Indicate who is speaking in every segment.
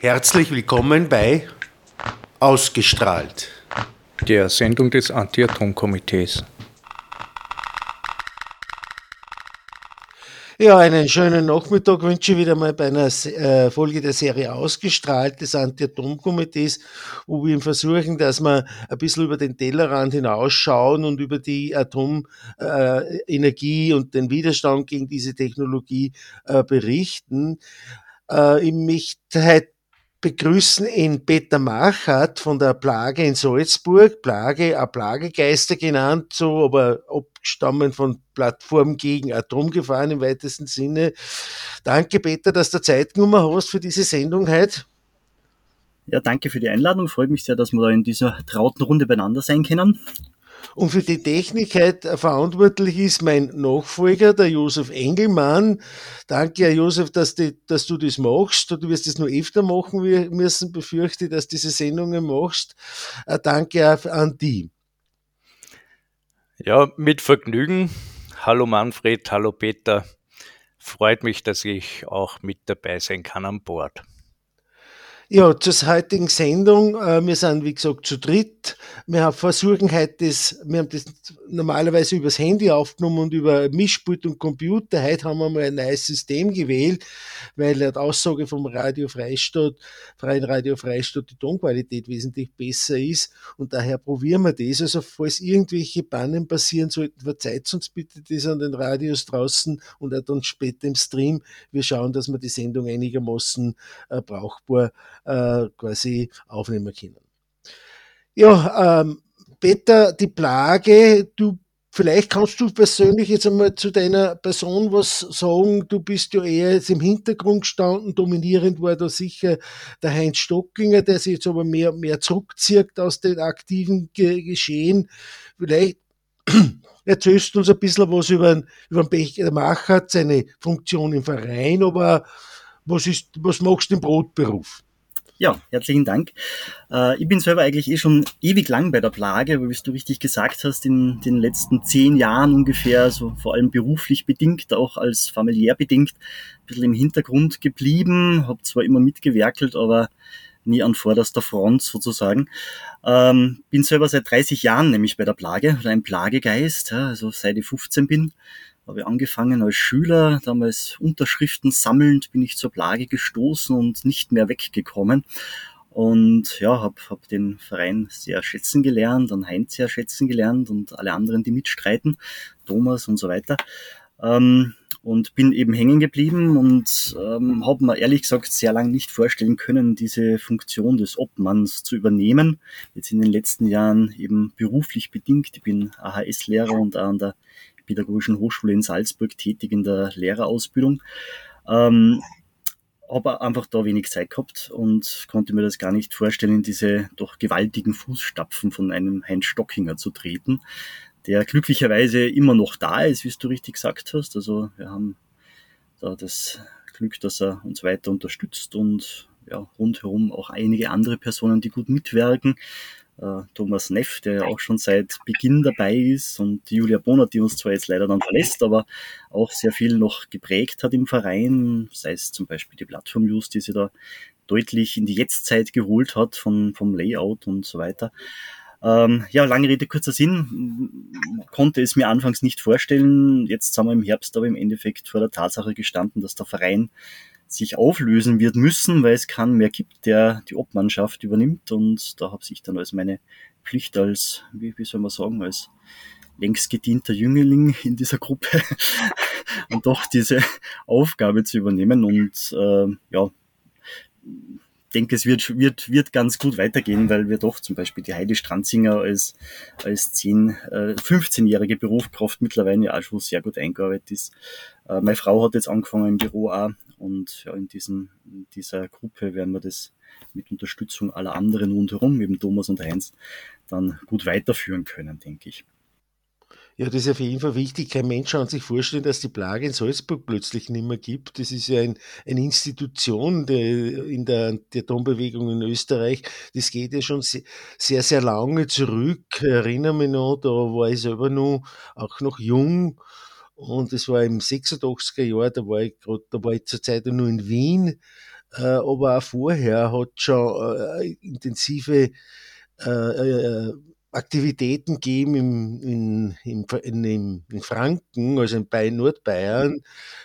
Speaker 1: Herzlich willkommen bei Ausgestrahlt,
Speaker 2: der Sendung des Anti-Atom-Komitees.
Speaker 1: Ja, einen schönen Nachmittag wünsche ich wieder mal bei einer äh, Folge der Serie Ausgestrahlt des Anti-Atom-Komitees, wo wir versuchen, dass wir ein bisschen über den Tellerrand hinausschauen und über die Atomenergie äh, und den Widerstand gegen diese Technologie äh, berichten. ich möchte heute begrüßen ihn Peter Machert von der Plage in Salzburg. Plage, auch Plagegeister genannt, so, aber abstammen von Plattform gegen Atomgefahren im weitesten Sinne. Danke, Peter, dass du Zeit genommen hast für diese Sendung heute.
Speaker 3: Ja, danke für die Einladung. Freut mich sehr, dass wir da in dieser trauten Runde beieinander sein können.
Speaker 1: Und für die Technik heute verantwortlich ist mein Nachfolger, der Josef Engelmann. Danke, Herr Josef, dass, die, dass du das machst. Du wirst es nur öfter machen müssen, befürchte, ich, dass du diese Sendungen machst. Äh, danke auch an die.
Speaker 2: Ja, mit Vergnügen. Hallo Manfred, hallo Peter. Freut mich, dass ich auch mit dabei sein kann an Bord.
Speaker 1: Ja, zur heutigen Sendung. Äh, wir sind, wie gesagt, zu dritt. Wir versuchen heute das, wir haben das normalerweise übers Handy aufgenommen und über Mischpult und Computer. Heute haben wir mal ein neues System gewählt, weil laut Aussage vom Radio Freistadt, Freien Radio Freistadt, die Tonqualität wesentlich besser ist. Und daher probieren wir das. Also, falls irgendwelche Pannen passieren sollten, verzeiht uns bitte das an den Radios draußen und auch dann später im Stream. Wir schauen, dass wir die Sendung einigermaßen äh, brauchbar äh, quasi aufnehmen können. Ja, ähm, Peter, die Plage, du Vielleicht kannst du persönlich jetzt einmal zu deiner Person was sagen. Du bist ja eher jetzt im Hintergrund gestanden. Dominierend war da sicher der Heinz Stockinger, der sich jetzt aber mehr, mehr zurückzieht aus den aktiven Ge Geschehen. Vielleicht erzählst du uns ein bisschen was über, über den Becher Macher, seine Funktion im Verein, aber was ist, was machst du im Brotberuf?
Speaker 3: Ja, herzlichen Dank. Äh, ich bin selber eigentlich eh schon ewig lang bei der Plage, aber wie du richtig gesagt hast, in den letzten zehn Jahren ungefähr, so vor allem beruflich bedingt, auch als familiär bedingt, ein bisschen im Hintergrund geblieben, habe zwar immer mitgewerkelt, aber nie an vorderster Front sozusagen. Ähm, bin selber seit 30 Jahren nämlich bei der Plage, oder ein Plagegeist, also seit ich 15 bin habe angefangen als Schüler, damals Unterschriften sammelnd, bin ich zur Plage gestoßen und nicht mehr weggekommen. Und ja, habe hab den Verein sehr schätzen gelernt, an Heinz sehr schätzen gelernt und alle anderen, die mitstreiten, Thomas und so weiter. Ähm, und bin eben hängen geblieben und ähm, habe mir ehrlich gesagt sehr lange nicht vorstellen können, diese Funktion des Obmanns zu übernehmen. Jetzt in den letzten Jahren eben beruflich bedingt. Ich bin AHS-Lehrer und auch an der Pädagogischen Hochschule in Salzburg tätig in der Lehrerausbildung. Ähm, habe einfach da wenig Zeit gehabt und konnte mir das gar nicht vorstellen, diese doch gewaltigen Fußstapfen von einem Heinz Stockinger zu treten, der glücklicherweise immer noch da ist, wie du richtig gesagt hast. Also wir haben da das Glück, dass er uns weiter unterstützt und ja, rundherum auch einige andere Personen, die gut mitwirken äh, Thomas Neff, der ja auch schon seit Beginn dabei ist und Julia Bonert, die uns zwar jetzt leider dann verlässt, aber auch sehr viel noch geprägt hat im Verein, sei es zum Beispiel die Plattform News, die sie da deutlich in die Jetztzeit geholt hat von, vom Layout und so weiter. Ähm, ja, lange Rede, kurzer Sinn. Konnte es mir anfangs nicht vorstellen. Jetzt sind wir im Herbst aber im Endeffekt vor der Tatsache gestanden, dass der Verein sich auflösen wird müssen, weil es keinen mehr gibt, der die Obmannschaft übernimmt. Und da habe ich dann als meine Pflicht als, wie, wie soll man sagen, als längst gedienter Jüngerling in dieser Gruppe und doch diese Aufgabe zu übernehmen. Und äh, ja, denke, es wird, wird, wird ganz gut weitergehen, weil wir doch zum Beispiel die Heidi Stranzinger als, als 10, äh, 15-jährige Berufskraft mittlerweile ja auch schon sehr gut eingearbeitet ist. Äh, meine Frau hat jetzt angefangen im Büro auch und ja, in, diesen, in dieser Gruppe werden wir das mit Unterstützung aller anderen rundherum, eben Thomas und Heinz, dann gut weiterführen können, denke ich.
Speaker 1: Ja, das ist auf jeden Fall wichtig. Kein Mensch kann sich vorstellen, dass die Plage in Salzburg plötzlich nicht mehr gibt. Das ist ja ein, eine Institution der, in der, der Atombewegung in Österreich. Das geht ja schon sehr, sehr, sehr lange zurück. Ich erinnere mich noch, da war ich selber noch, auch noch jung. Und es war im 86er Jahr, da war ich gerade, da war ich zur Zeit nur in Wien äh, aber auch vorher hat schon äh, intensive äh, äh, Aktivitäten gegeben im, in, in, in, in, Franken, also in Bayern, Nordbayern.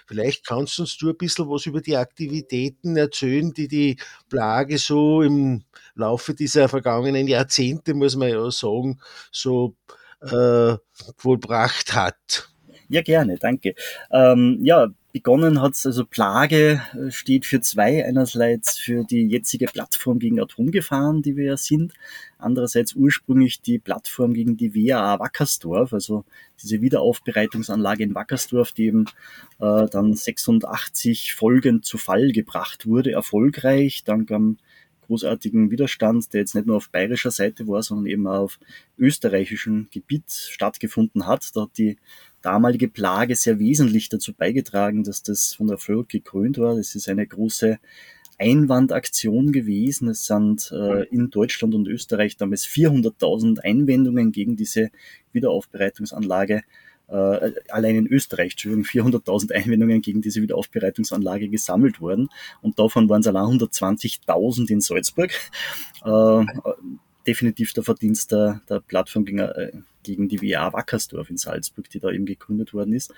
Speaker 1: Vielleicht kannst du uns du ein bisschen was über die Aktivitäten erzählen, die die Plage so im Laufe dieser vergangenen Jahrzehnte, muss man ja sagen, so äh, vollbracht hat.
Speaker 3: Ja, gerne, danke. Ähm, ja, begonnen hat es, also Plage äh, steht für zwei. Einerseits für die jetzige Plattform gegen Atomgefahren, die wir ja sind. Andererseits ursprünglich die Plattform gegen die WAA Wackersdorf, also diese Wiederaufbereitungsanlage in Wackersdorf, die eben äh, dann 86 Folgen zu Fall gebracht wurde, erfolgreich, dank am großartigen Widerstand, der jetzt nicht nur auf bayerischer Seite war, sondern eben auch auf österreichischem Gebiet stattgefunden hat. Da hat die damalige Plage sehr wesentlich dazu beigetragen, dass das von Erfolg gekrönt war. Das ist eine große Einwandaktion gewesen. Es sind äh, in Deutschland und Österreich damals 400.000 Einwendungen gegen diese Wiederaufbereitungsanlage äh, allein in Österreich, Entschuldigung, 400.000 Einwendungen gegen diese Wiederaufbereitungsanlage gesammelt worden und davon waren es allein 120.000 in Salzburg. Äh, definitiv der Verdienst der, der Plattform gegen, äh, gegen die WA Wackersdorf in Salzburg, die da eben gegründet worden ist.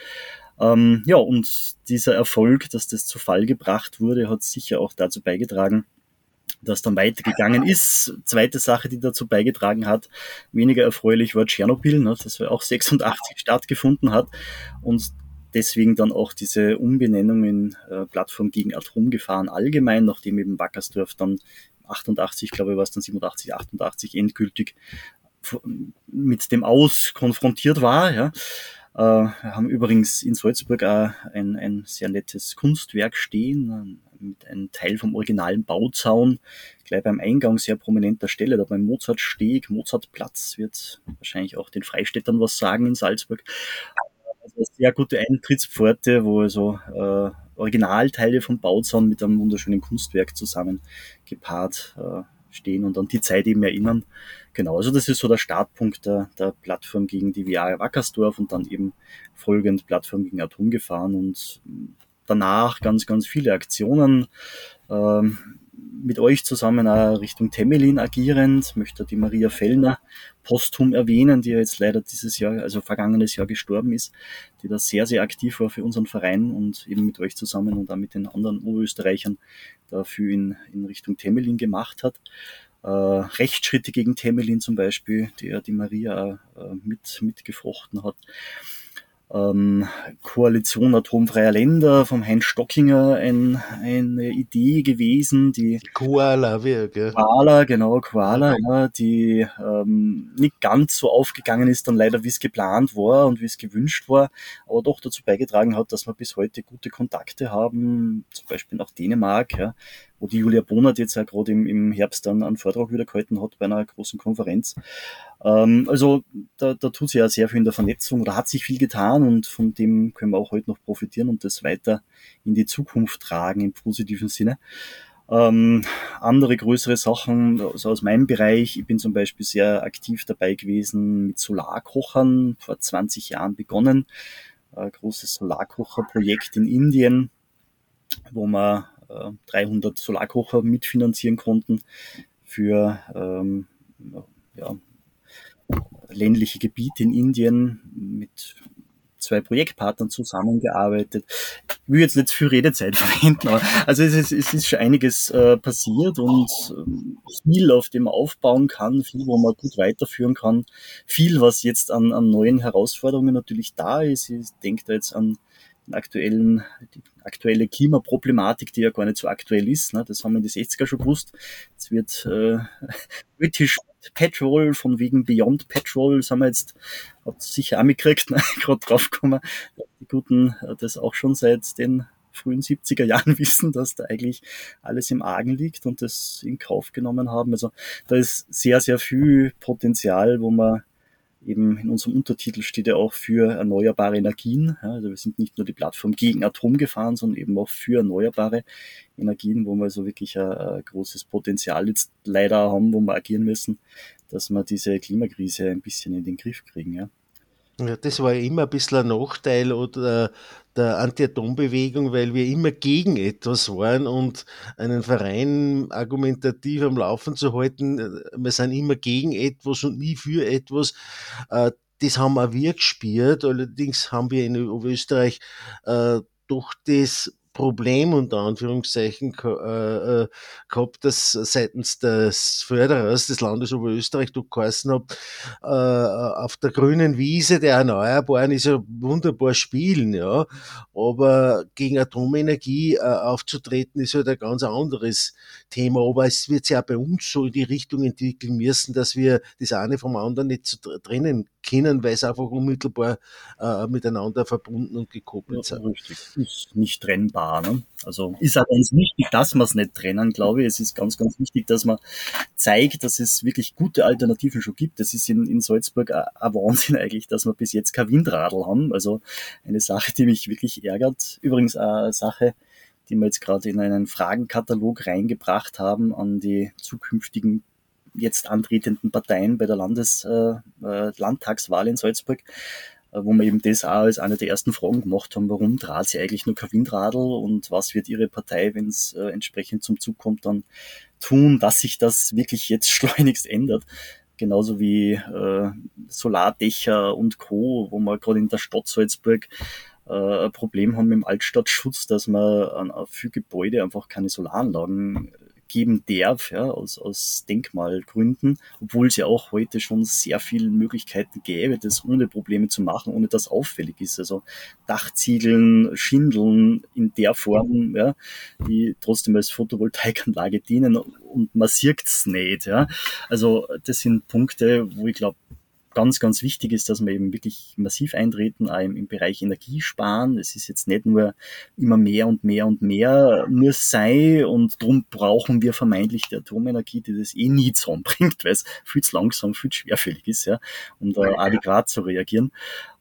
Speaker 3: Ähm, ja, und dieser Erfolg, dass das zu Fall gebracht wurde, hat sicher auch dazu beigetragen, das dann weitergegangen ist. Zweite Sache, die dazu beigetragen hat, weniger erfreulich war Tschernobyl, ne, das auch 86 stattgefunden hat und deswegen dann auch diese Umbenennung in äh, Plattform gegen Atomgefahren allgemein, nachdem eben Wackersdorf dann 88, glaube ich, war es dann 87, 88 endgültig mit dem Aus konfrontiert war. Ja. Äh, wir haben übrigens in Salzburg auch ein, ein sehr nettes Kunstwerk stehen, mit einem Teil vom originalen Bauzaun, gleich beim Eingang sehr prominenter Stelle, da beim Mozartsteg, Mozartplatz, wird wahrscheinlich auch den Freistädtern was sagen in Salzburg. Also sehr gute Eintrittspforte, wo also äh, Originalteile vom Bauzaun mit einem wunderschönen Kunstwerk zusammen gepaart äh, stehen und an die Zeit eben erinnern. Genau, also das ist so der Startpunkt der, der Plattform gegen die VR Wackersdorf und dann eben folgend Plattform gegen Atomgefahren und danach ganz, ganz viele Aktionen. Ähm, mit euch zusammen auch Richtung Temelin agierend, möchte die Maria Fellner posthum erwähnen, die ja jetzt leider dieses Jahr, also vergangenes Jahr gestorben ist, die da sehr, sehr aktiv war für unseren Verein und eben mit euch zusammen und auch mit den anderen Oberösterreichern dafür in, in Richtung Temelin gemacht hat. Äh, Rechtsschritte gegen Temelin zum Beispiel, die ja die Maria äh, mit, mitgefochten hat ähm, Koalition atomfreier Länder vom Heinz Stockinger ein, eine Idee gewesen, die
Speaker 1: Koala, wie, gell?
Speaker 3: Koala, genau, Koala, ja, die ähm, nicht ganz so aufgegangen ist, dann leider wie es geplant war und wie es gewünscht war, aber doch dazu beigetragen hat, dass wir bis heute gute Kontakte haben, zum Beispiel nach Dänemark, ja, wo die Julia Bonert jetzt ja gerade im, im Herbst dann einen Vortrag wieder gehalten hat bei einer großen Konferenz. Ähm, also da, da tut sich ja sehr viel in der Vernetzung oder hat sich viel getan und von dem können wir auch heute noch profitieren und das weiter in die Zukunft tragen im positiven Sinne. Ähm, andere größere Sachen also aus meinem Bereich. Ich bin zum Beispiel sehr aktiv dabei gewesen mit Solarkochern, vor 20 Jahren begonnen. Ein großes Solarkocherprojekt in Indien, wo wir 300 Solarkocher mitfinanzieren konnten für ähm, ja, ländliche Gebiete in Indien mit zwei Projektpartnern zusammengearbeitet. Ich will jetzt nicht viel Redezeit verwenden, aber also es ist, es ist schon einiges äh, passiert und äh, viel, auf dem man aufbauen kann, viel, wo man gut weiterführen kann, viel, was jetzt an, an neuen Herausforderungen natürlich da ist. Ich denke da jetzt an aktuellen, die aktuelle Klimaproblematik, die ja gar nicht so aktuell ist. Ne? Das haben wir in den 60er schon gewusst. Es wird äh, British Petrol von wegen Beyond Petrol, haben wir jetzt, habt sicher auch mitgekriegt, ne? gerade draufgekommen. Die Guten äh, das auch schon seit den frühen 70er Jahren wissen, dass da eigentlich alles im Argen liegt und das in Kauf genommen haben. Also da ist sehr, sehr viel Potenzial, wo man eben in unserem Untertitel steht ja auch für erneuerbare Energien. Also wir sind nicht nur die Plattform gegen Atomgefahren, sondern eben auch für erneuerbare Energien, wo wir also wirklich ein, ein großes Potenzial jetzt leider haben, wo wir agieren müssen, dass wir diese Klimakrise ein bisschen in den Griff kriegen. Ja.
Speaker 1: Ja, das war immer ein bisschen ein Nachteil oder der Anti-Atom-Bewegung, weil wir immer gegen etwas waren und einen Verein argumentativ am Laufen zu halten, äh, wir sind immer gegen etwas und nie für etwas. Äh, das haben auch wir gespielt. Allerdings haben wir in Österreich äh, doch das Problem unter Anführungszeichen äh, äh, gehabt, dass seitens des Förderers des Landes Oberösterreich du geheißen hat, äh, auf der grünen Wiese der Erneuerbaren ist ja wunderbar spielen, ja, aber gegen Atomenergie aufzutreten ist halt ein ganz anderes Thema, aber es wird sich auch bei uns so in die Richtung entwickeln müssen, dass wir das eine vom anderen nicht zu trennen können, weil es einfach unmittelbar äh, miteinander verbunden und gekoppelt ja, sind.
Speaker 3: Richtig, ist nicht trennbar. Ne? Also ist auch ganz wichtig, dass wir es nicht trennen, glaube ich. Es ist ganz, ganz wichtig, dass man zeigt, dass es wirklich gute Alternativen schon gibt. Das ist in, in Salzburg ein Wahnsinn eigentlich, dass wir bis jetzt kein Windradl haben. Also eine Sache, die mich wirklich ärgert. Übrigens eine Sache, die wir jetzt gerade in einen Fragenkatalog reingebracht haben an die zukünftigen jetzt antretenden Parteien bei der Landes, äh, äh, Landtagswahl in Salzburg, äh, wo wir eben das auch als eine der ersten Fragen gemacht haben, warum trat sie eigentlich nur kein Windradl und was wird ihre Partei, wenn es äh, entsprechend zum Zug kommt, dann tun, dass sich das wirklich jetzt schleunigst ändert. Genauso wie äh, Solardächer und Co., wo wir gerade in der Stadt Salzburg äh, ein Problem haben mit dem Altstadtschutz, dass man an, an viele Gebäude einfach keine Solaranlagen geben darf, ja, aus, aus Denkmalgründen, obwohl es ja auch heute schon sehr viele Möglichkeiten gäbe, das ohne Probleme zu machen, ohne dass auffällig ist. Also Dachziegeln, Schindeln in der Form, ja, die trotzdem als Photovoltaikanlage dienen und man sieht's nicht. Ja. Also das sind Punkte, wo ich glaube, ganz, ganz wichtig ist, dass wir eben wirklich massiv eintreten, auch im, im Bereich Energiesparen. Es ist jetzt nicht nur immer mehr und mehr und mehr muss sein und darum brauchen wir vermeintlich die Atomenergie, die das eh nie zusammenbringt, weil es viel zu langsam, viel zu schwerfällig ist, ja, um da adäquat zu reagieren.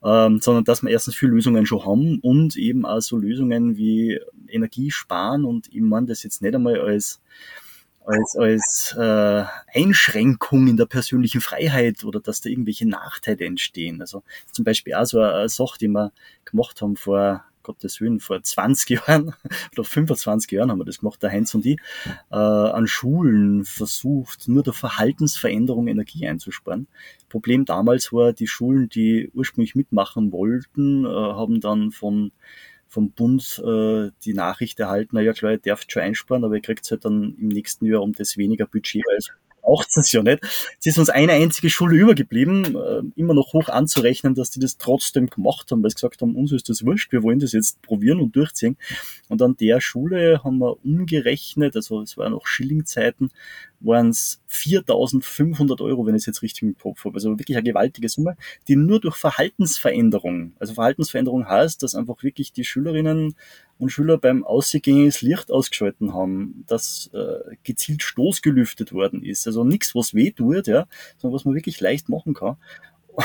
Speaker 3: Ähm, sondern dass wir erstens viele Lösungen schon haben und eben auch so Lösungen wie Energiesparen und ich meine das jetzt nicht einmal als als, als äh, Einschränkung in der persönlichen Freiheit oder dass da irgendwelche Nachteile entstehen. Also zum Beispiel auch so eine Sache, die wir gemacht haben vor Gottes Willen, vor 20 Jahren oder 25 Jahren haben wir das gemacht, der Heinz und ich, äh, an Schulen versucht, nur der Verhaltensveränderung Energie einzusparen. Problem damals war, die Schulen, die ursprünglich mitmachen wollten, äh, haben dann von vom Bund äh, die Nachricht erhalten, na ja klar, ihr dürft schon einsparen, aber ihr kriegt halt dann im nächsten Jahr um das weniger Budget als braucht es ja nicht. Es ist uns eine einzige Schule übergeblieben, äh, immer noch hoch anzurechnen, dass die das trotzdem gemacht haben, weil sie gesagt haben, uns ist das wurscht, wir wollen das jetzt probieren und durchziehen. Und an der Schule haben wir umgerechnet, also es waren noch Schillingzeiten, waren es 4.500 Euro, wenn ich es jetzt richtig im Kopf habe. Also wirklich eine gewaltige Summe, die nur durch Verhaltensveränderung, also Verhaltensveränderung heißt, dass einfach wirklich die Schülerinnen und Schüler beim Ausgehen das Licht ausgeschalten haben, dass äh, gezielt Stoß gelüftet worden ist. Also nichts, was weh tut, ja, sondern was man wirklich leicht machen kann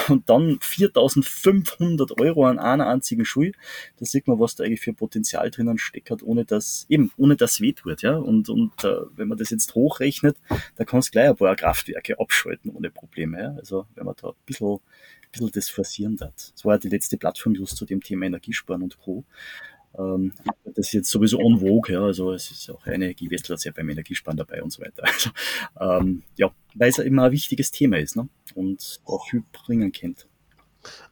Speaker 3: und dann 4500 Euro an einer einzigen Schule. Da sieht man, was da eigentlich für Potenzial drinnen steckt, ohne dass, eben, ohne dass weh tut, ja. Und, und äh, wenn man das jetzt hochrechnet, da kannst du gleich ein paar Kraftwerke abschalten ohne Probleme, ja. Also, wenn man da ein bisschen, ein bisschen das forcieren hat. Das war ja die letzte Plattform just zu dem Thema Energiesparen und Co. Ähm, das ist jetzt sowieso en vogue, ja, also es ist auch eine Energiewestler sehr beim Energiesparen dabei und so weiter. Also, ähm, ja, weil es immer ein wichtiges Thema ist ne? und auch viel bringen kennt.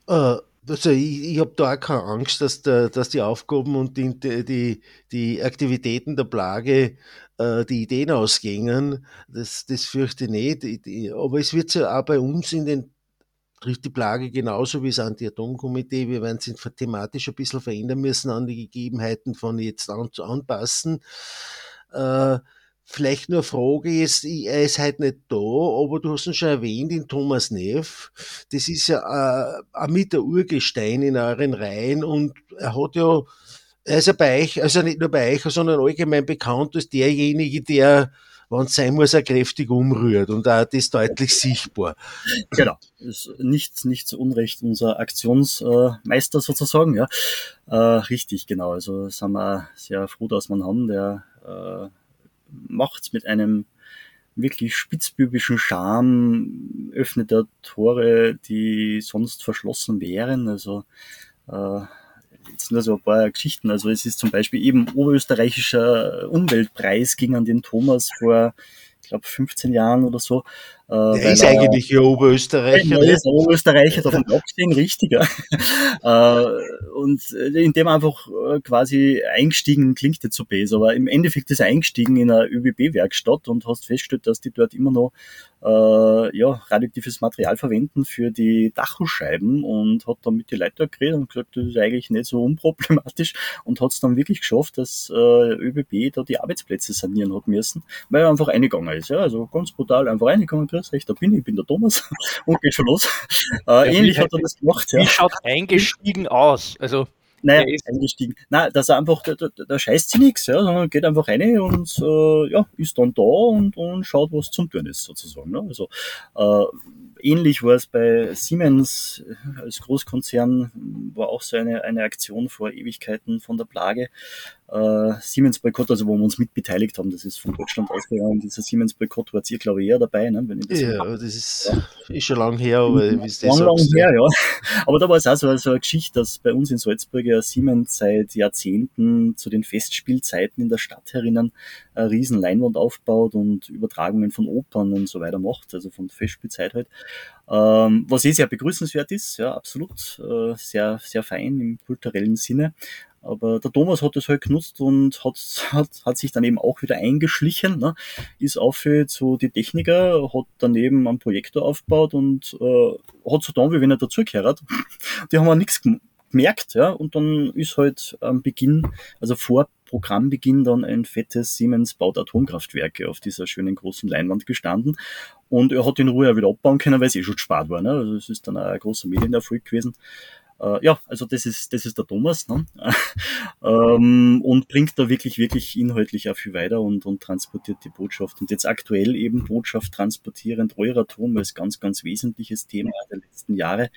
Speaker 1: Uh also ich, ich habe da auch keine Angst, dass, der, dass die Aufgaben und die, die, die Aktivitäten der Plage äh, die Ideen ausgängen. Das, das fürchte ich nicht. Aber es wird ja auch bei uns in den trifft die Plage genauso wie das Anti-Atom-Komitee. Wir werden sich thematisch ein bisschen verändern müssen an die Gegebenheiten von jetzt an, anpassen. Äh, vielleicht nur eine Frage ist, er ist halt nicht da, aber du hast ihn schon erwähnt, den Thomas Neff. Das ist ja äh, mit der Urgestein in euren Reihen und er hat ja, er ist ja bei euch, also nicht nur bei euch, sondern allgemein bekannt als derjenige, der wenn sein muss, er kräftig umrührt und auch das deutlich sichtbar.
Speaker 3: Genau, ist nicht, nicht zu Unrecht unser Aktionsmeister sozusagen, ja. Äh, richtig, genau. Also sind wir sehr froh, dass wir einen haben, der äh, macht mit einem wirklich spitzbübischen Charme öffnet er Tore, die sonst verschlossen wären. Also äh, jetzt nur so ein paar Geschichten. Also es ist zum Beispiel eben oberösterreichischer Umweltpreis ging an den Thomas vor, ich glaube, 15 Jahren oder so.
Speaker 1: Äh, der ist eigentlich ja Oberösterreicher.
Speaker 3: Der ist Oberösterreicher, davon abgesehen, richtig. Ja. äh, und indem einfach äh, quasi eingestiegen klingt jetzt so besser, aber im Endeffekt ist er eingestiegen in eine ÖBB-Werkstatt und hast festgestellt, dass die dort immer noch äh, ja, radioaktives Material verwenden für die Dachscheiben und hat dann mit den Leuten geredet und gesagt, das ist eigentlich nicht so unproblematisch und hat es dann wirklich geschafft, dass äh, ÖBB da die Arbeitsplätze sanieren hat müssen, weil er einfach reingegangen ist. Ja? Also ganz brutal einfach reingegangen grüß euch, da bin ich, ich bin der Thomas und geht schon los. Äh, ähnlich hat er das gemacht.
Speaker 2: Ja. Wie schaut eingestiegen aus? Also
Speaker 3: naja, ist eingestiegen. Nein, dass er einfach, da, da, da scheißt sie nichts, ja, sondern geht einfach rein und äh, ja, ist dann da und, und schaut, was zum tun ist, sozusagen. Ne? Also äh, ähnlich war es bei Siemens als Großkonzern, war auch so eine, eine Aktion vor Ewigkeiten von der Plage äh, Siemens-Boykott, also wo wir uns mitbeteiligt haben, das ist von Deutschland ausgegangen. Dieser Siemens-Boykott war ihr, glaube ich, eher dabei. Ne?
Speaker 1: Wenn ich das ja, das ist, ja. ist schon lange her, aber wie es
Speaker 3: das lang, lang her, ja. Aber da war es auch so, so eine Geschichte, dass bei uns in Salzburg ja Siemens seit Jahrzehnten zu den Festspielzeiten in der Stadt herinnen eine riesen Leinwand aufbaut und Übertragungen von Opern und so weiter macht, also von Festspielzeit halt. Ähm, was eh sehr begrüßenswert ist, ja, absolut, äh, sehr, sehr fein im kulturellen Sinne. Aber der Thomas hat das halt genutzt und hat, hat, hat sich dann eben auch wieder eingeschlichen, ne? ist auf zu die Techniker, hat daneben einen Projektor aufgebaut und äh, hat so dann, wie wenn er dazugehört. Die haben auch nichts gemerkt, ja, und dann ist halt am Beginn, also vor Programmbeginn dann ein fettes Siemens baut Atomkraftwerke auf dieser schönen großen Leinwand gestanden. Und er hat in Ruhe auch wieder abbauen können, weil es eh schon gespart war. Ne? Also es ist dann auch ein großer Medienerfolg gewesen. Äh, ja, also das ist, das ist der Thomas ne? ähm, und bringt da wirklich, wirklich inhaltlich auch viel weiter und, und transportiert die Botschaft. Und jetzt aktuell eben Botschaft transportierend Euratom als ganz, ganz wesentliches Thema der letzten Jahre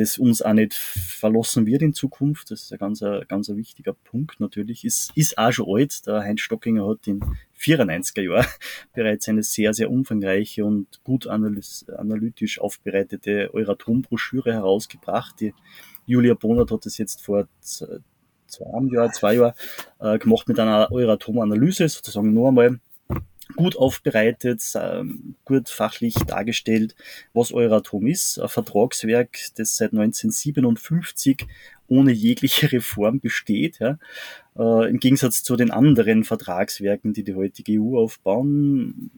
Speaker 3: das uns auch nicht verlassen wird in Zukunft. Das ist ein ganz, ganz ein wichtiger Punkt natürlich. Ist, ist auch schon alt. Der Heinz Stockinger hat in 94er Jahren bereits eine sehr, sehr umfangreiche und gut analytisch aufbereitete Euratom-Broschüre herausgebracht. Die Julia Bonert hat das jetzt vor zwei Jahren, zwei Jahren äh, gemacht mit einer Euratom-Analyse, sozusagen nur einmal gut aufbereitet, ähm, gut fachlich dargestellt, was Euratom ist. Ein Vertragswerk, das seit 1957 ohne jegliche Reform besteht. Ja. Äh, Im Gegensatz zu den anderen Vertragswerken, die die heutige EU aufbauen,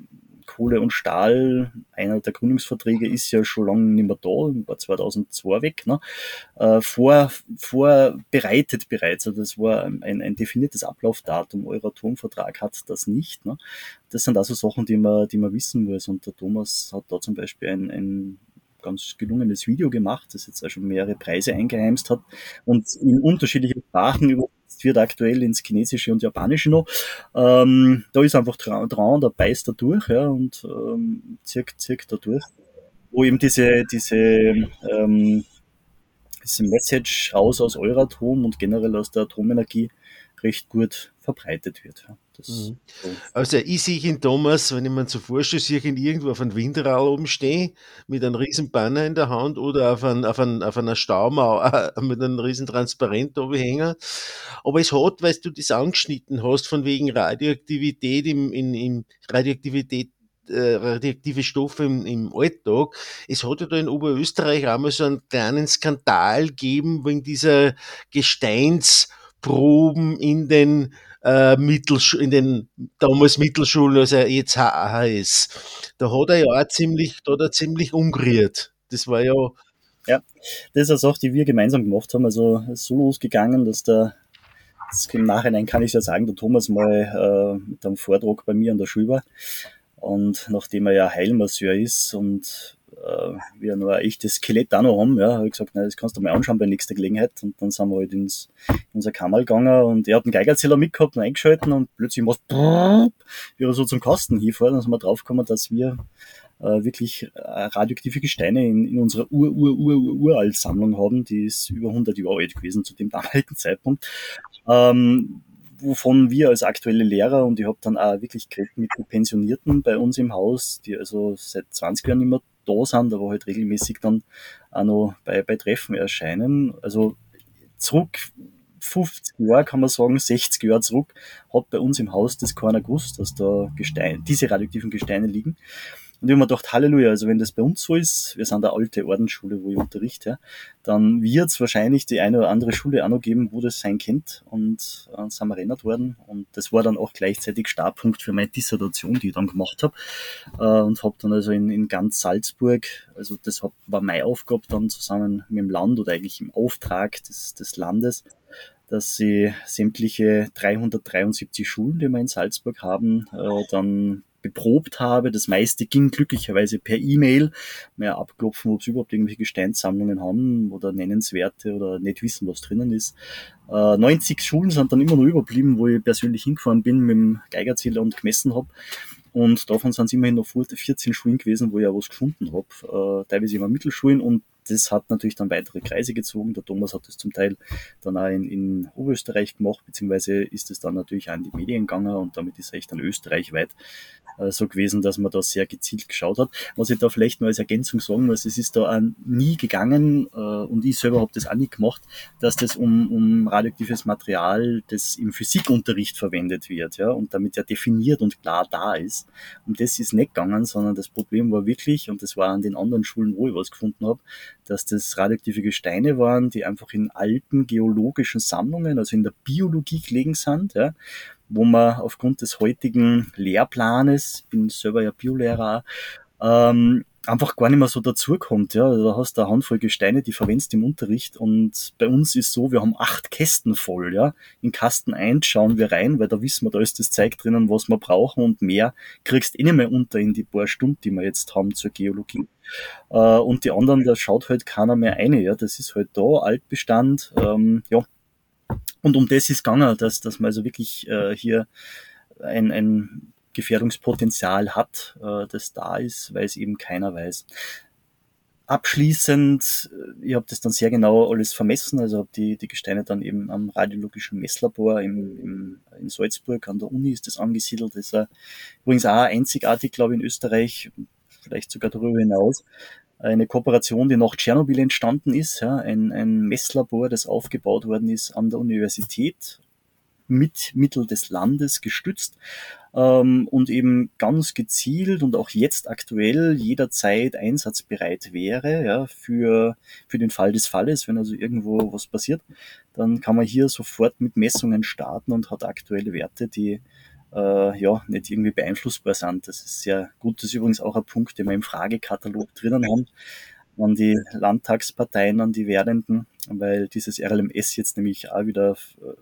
Speaker 3: Kohle und Stahl, einer der Gründungsverträge ist ja schon lange nicht mehr da, war 2002 weg, ne? äh, vor, vorbereitet bereits. Also das war ein, ein definiertes Ablaufdatum. Euratom-Vertrag hat das nicht. Ne? Das sind also Sachen, die man, die man wissen muss. Und der Thomas hat da zum Beispiel ein, ein ganz gelungenes Video gemacht, das jetzt auch schon mehrere Preise eingeheimst hat und in unterschiedlichen Sprachen über wird aktuell ins Chinesische und Japanische noch. Ähm, da ist einfach dran, dran, da beißt er durch ja, und ähm, zirkt, zirkt er durch. Wo eben diese, diese, ähm, diese Message raus aus Euratom und generell aus der Atomenergie recht gut verbreitet wird. Ja.
Speaker 1: Mhm. So. Also ich sehe ihn Thomas, wenn ich mir so vorstelle, sehe ich ihn irgendwo auf einem Windrad oben stehen, mit einem riesen Banner in der Hand oder auf, ein, auf, ein, auf einer Staumauer mit einem riesen Transparent oben hängen. Aber es hat, weil du das angeschnitten hast, von wegen Radioaktivität im, in, im Radioaktivität äh, radioaktive Stoffe im, im Alltag. Es hat ja da in Oberösterreich einmal so einen kleinen Skandal gegeben wegen dieser Gesteinsproben in den äh, in den damals Mittelschulen, also jetzt HHS. Da hat er ja auch ziemlich, da hat er ziemlich umgerührt. Das war ja.
Speaker 3: Ja, das ist eine Sache, die wir gemeinsam gemacht haben. Also so losgegangen, dass der, im Nachhinein kann ich ja sagen, der Thomas mal äh, mit einem Vortrag bei mir an der Schule war. Und nachdem er ja Heilmasseur ist und äh, wir noch ein echtes Skelett auch noch haben, ja, habe ich gesagt, na, das kannst du mal anschauen bei nächster Gelegenheit. Und dann sind wir halt ins, in unser Kammer gegangen und er hat einen Geigerzähler mitgehabt und eingeschalten und plötzlich was wie er so zum Kasten hinfährt. Dann sind wir draufgekommen, dass wir äh, wirklich äh, radioaktive Gesteine in, in unserer ur ur ur ur uralt Sammlung haben, die ist über 100 Jahre alt gewesen zu dem damaligen Zeitpunkt. Ähm, wovon wir als aktuelle Lehrer und ich habe dann auch wirklich geredet mit Pensionierten bei uns im Haus, die also seit 20 Jahren immer da sind, aber halt regelmäßig dann auch noch bei, bei Treffen erscheinen. Also zurück 50 Jahre, kann man sagen, 60 Jahre zurück, hat bei uns im Haus das keiner gewusst, dass da Gestein, diese radioaktiven Gesteine liegen. Und ich habe mir gedacht, Halleluja, also wenn das bei uns so ist, wir sind eine alte Ordensschule, wo ich unterrichte, dann wird es wahrscheinlich die eine oder andere Schule auch noch geben, wo das sein könnte. Und äh, sind wir erinnert worden. Und das war dann auch gleichzeitig Startpunkt für meine Dissertation, die ich dann gemacht habe. Äh, und habe dann also in, in ganz Salzburg, also das war meine Aufgabe dann zusammen mit dem Land oder eigentlich im Auftrag des, des Landes, dass sie sämtliche 373 Schulen, die wir in Salzburg haben, äh, dann beprobt habe. Das meiste ging glücklicherweise per E-Mail. Mehr abklopfen, ob sie überhaupt irgendwelche Gesteinssammlungen haben oder nennenswerte oder nicht wissen, was drinnen ist. Äh, 90 Schulen sind dann immer noch überblieben, wo ich persönlich hingefahren bin mit dem Geigerzähler und gemessen habe. Und davon sind es immerhin noch 14 Schulen gewesen, wo ich auch was gefunden habe. Äh, teilweise immer Mittelschulen und das hat natürlich dann weitere Kreise gezogen. Der Thomas hat das zum Teil dann auch in, in Oberösterreich gemacht, beziehungsweise ist es dann natürlich auch in die Medien gegangen und damit ist er echt dann österreichweit äh, so gewesen, dass man da sehr gezielt geschaut hat. Was ich da vielleicht nur als Ergänzung sagen muss, es ist da auch nie gegangen äh, und ich selber habe das auch nie gemacht, dass das um, um radioaktives Material, das im Physikunterricht verwendet wird ja, und damit ja definiert und klar da ist. Um das ist nicht gegangen, sondern das Problem war wirklich, und das war an den anderen Schulen, wo ich was gefunden habe, dass das radioaktive Gesteine waren, die einfach in alten geologischen Sammlungen, also in der Biologie gelegen sind, ja, wo man aufgrund des heutigen Lehrplanes, bin selber ja Biolehrer, ähm, einfach gar nicht mehr so dazukommt. Ja. Da hast du eine Handvoll Gesteine, die verwendest im Unterricht und bei uns ist so, wir haben acht Kästen voll. Ja. In Kasten 1 schauen wir rein, weil da wissen wir, da ist das Zeug drinnen, was wir brauchen und mehr kriegst eh nicht mehr unter in die paar Stunden, die wir jetzt haben zur Geologie. Äh, und die anderen, da schaut halt keiner mehr eine. Ja. Das ist halt da, Altbestand. Ähm, ja, und um das ist gegangen, dass, dass man also wirklich äh, hier ein, ein Gefährdungspotenzial hat, äh, das da ist, weil es eben keiner weiß. Abschließend, äh, ich habe das dann sehr genau alles vermessen, also habe die, die Gesteine dann eben am radiologischen Messlabor im, im, in Salzburg an der Uni ist das angesiedelt. Das ist uh, übrigens auch einzigartig, glaube ich, in Österreich, vielleicht sogar darüber hinaus eine Kooperation, die nach Tschernobyl entstanden ist, ja, ein, ein Messlabor, das aufgebaut worden ist an der Universität mit Mittel des Landes gestützt ähm, und eben ganz gezielt und auch jetzt aktuell jederzeit einsatzbereit wäre ja, für, für den Fall des Falles, wenn also irgendwo was passiert, dann kann man hier sofort mit Messungen starten und hat aktuelle Werte, die äh, ja, nicht irgendwie beeinflussbar sind. Das ist sehr gut. Das ist übrigens auch ein Punkt, den wir im Fragekatalog drinnen haben an die Landtagsparteien, an die Werdenden, weil dieses RLMS jetzt nämlich auch wieder äh,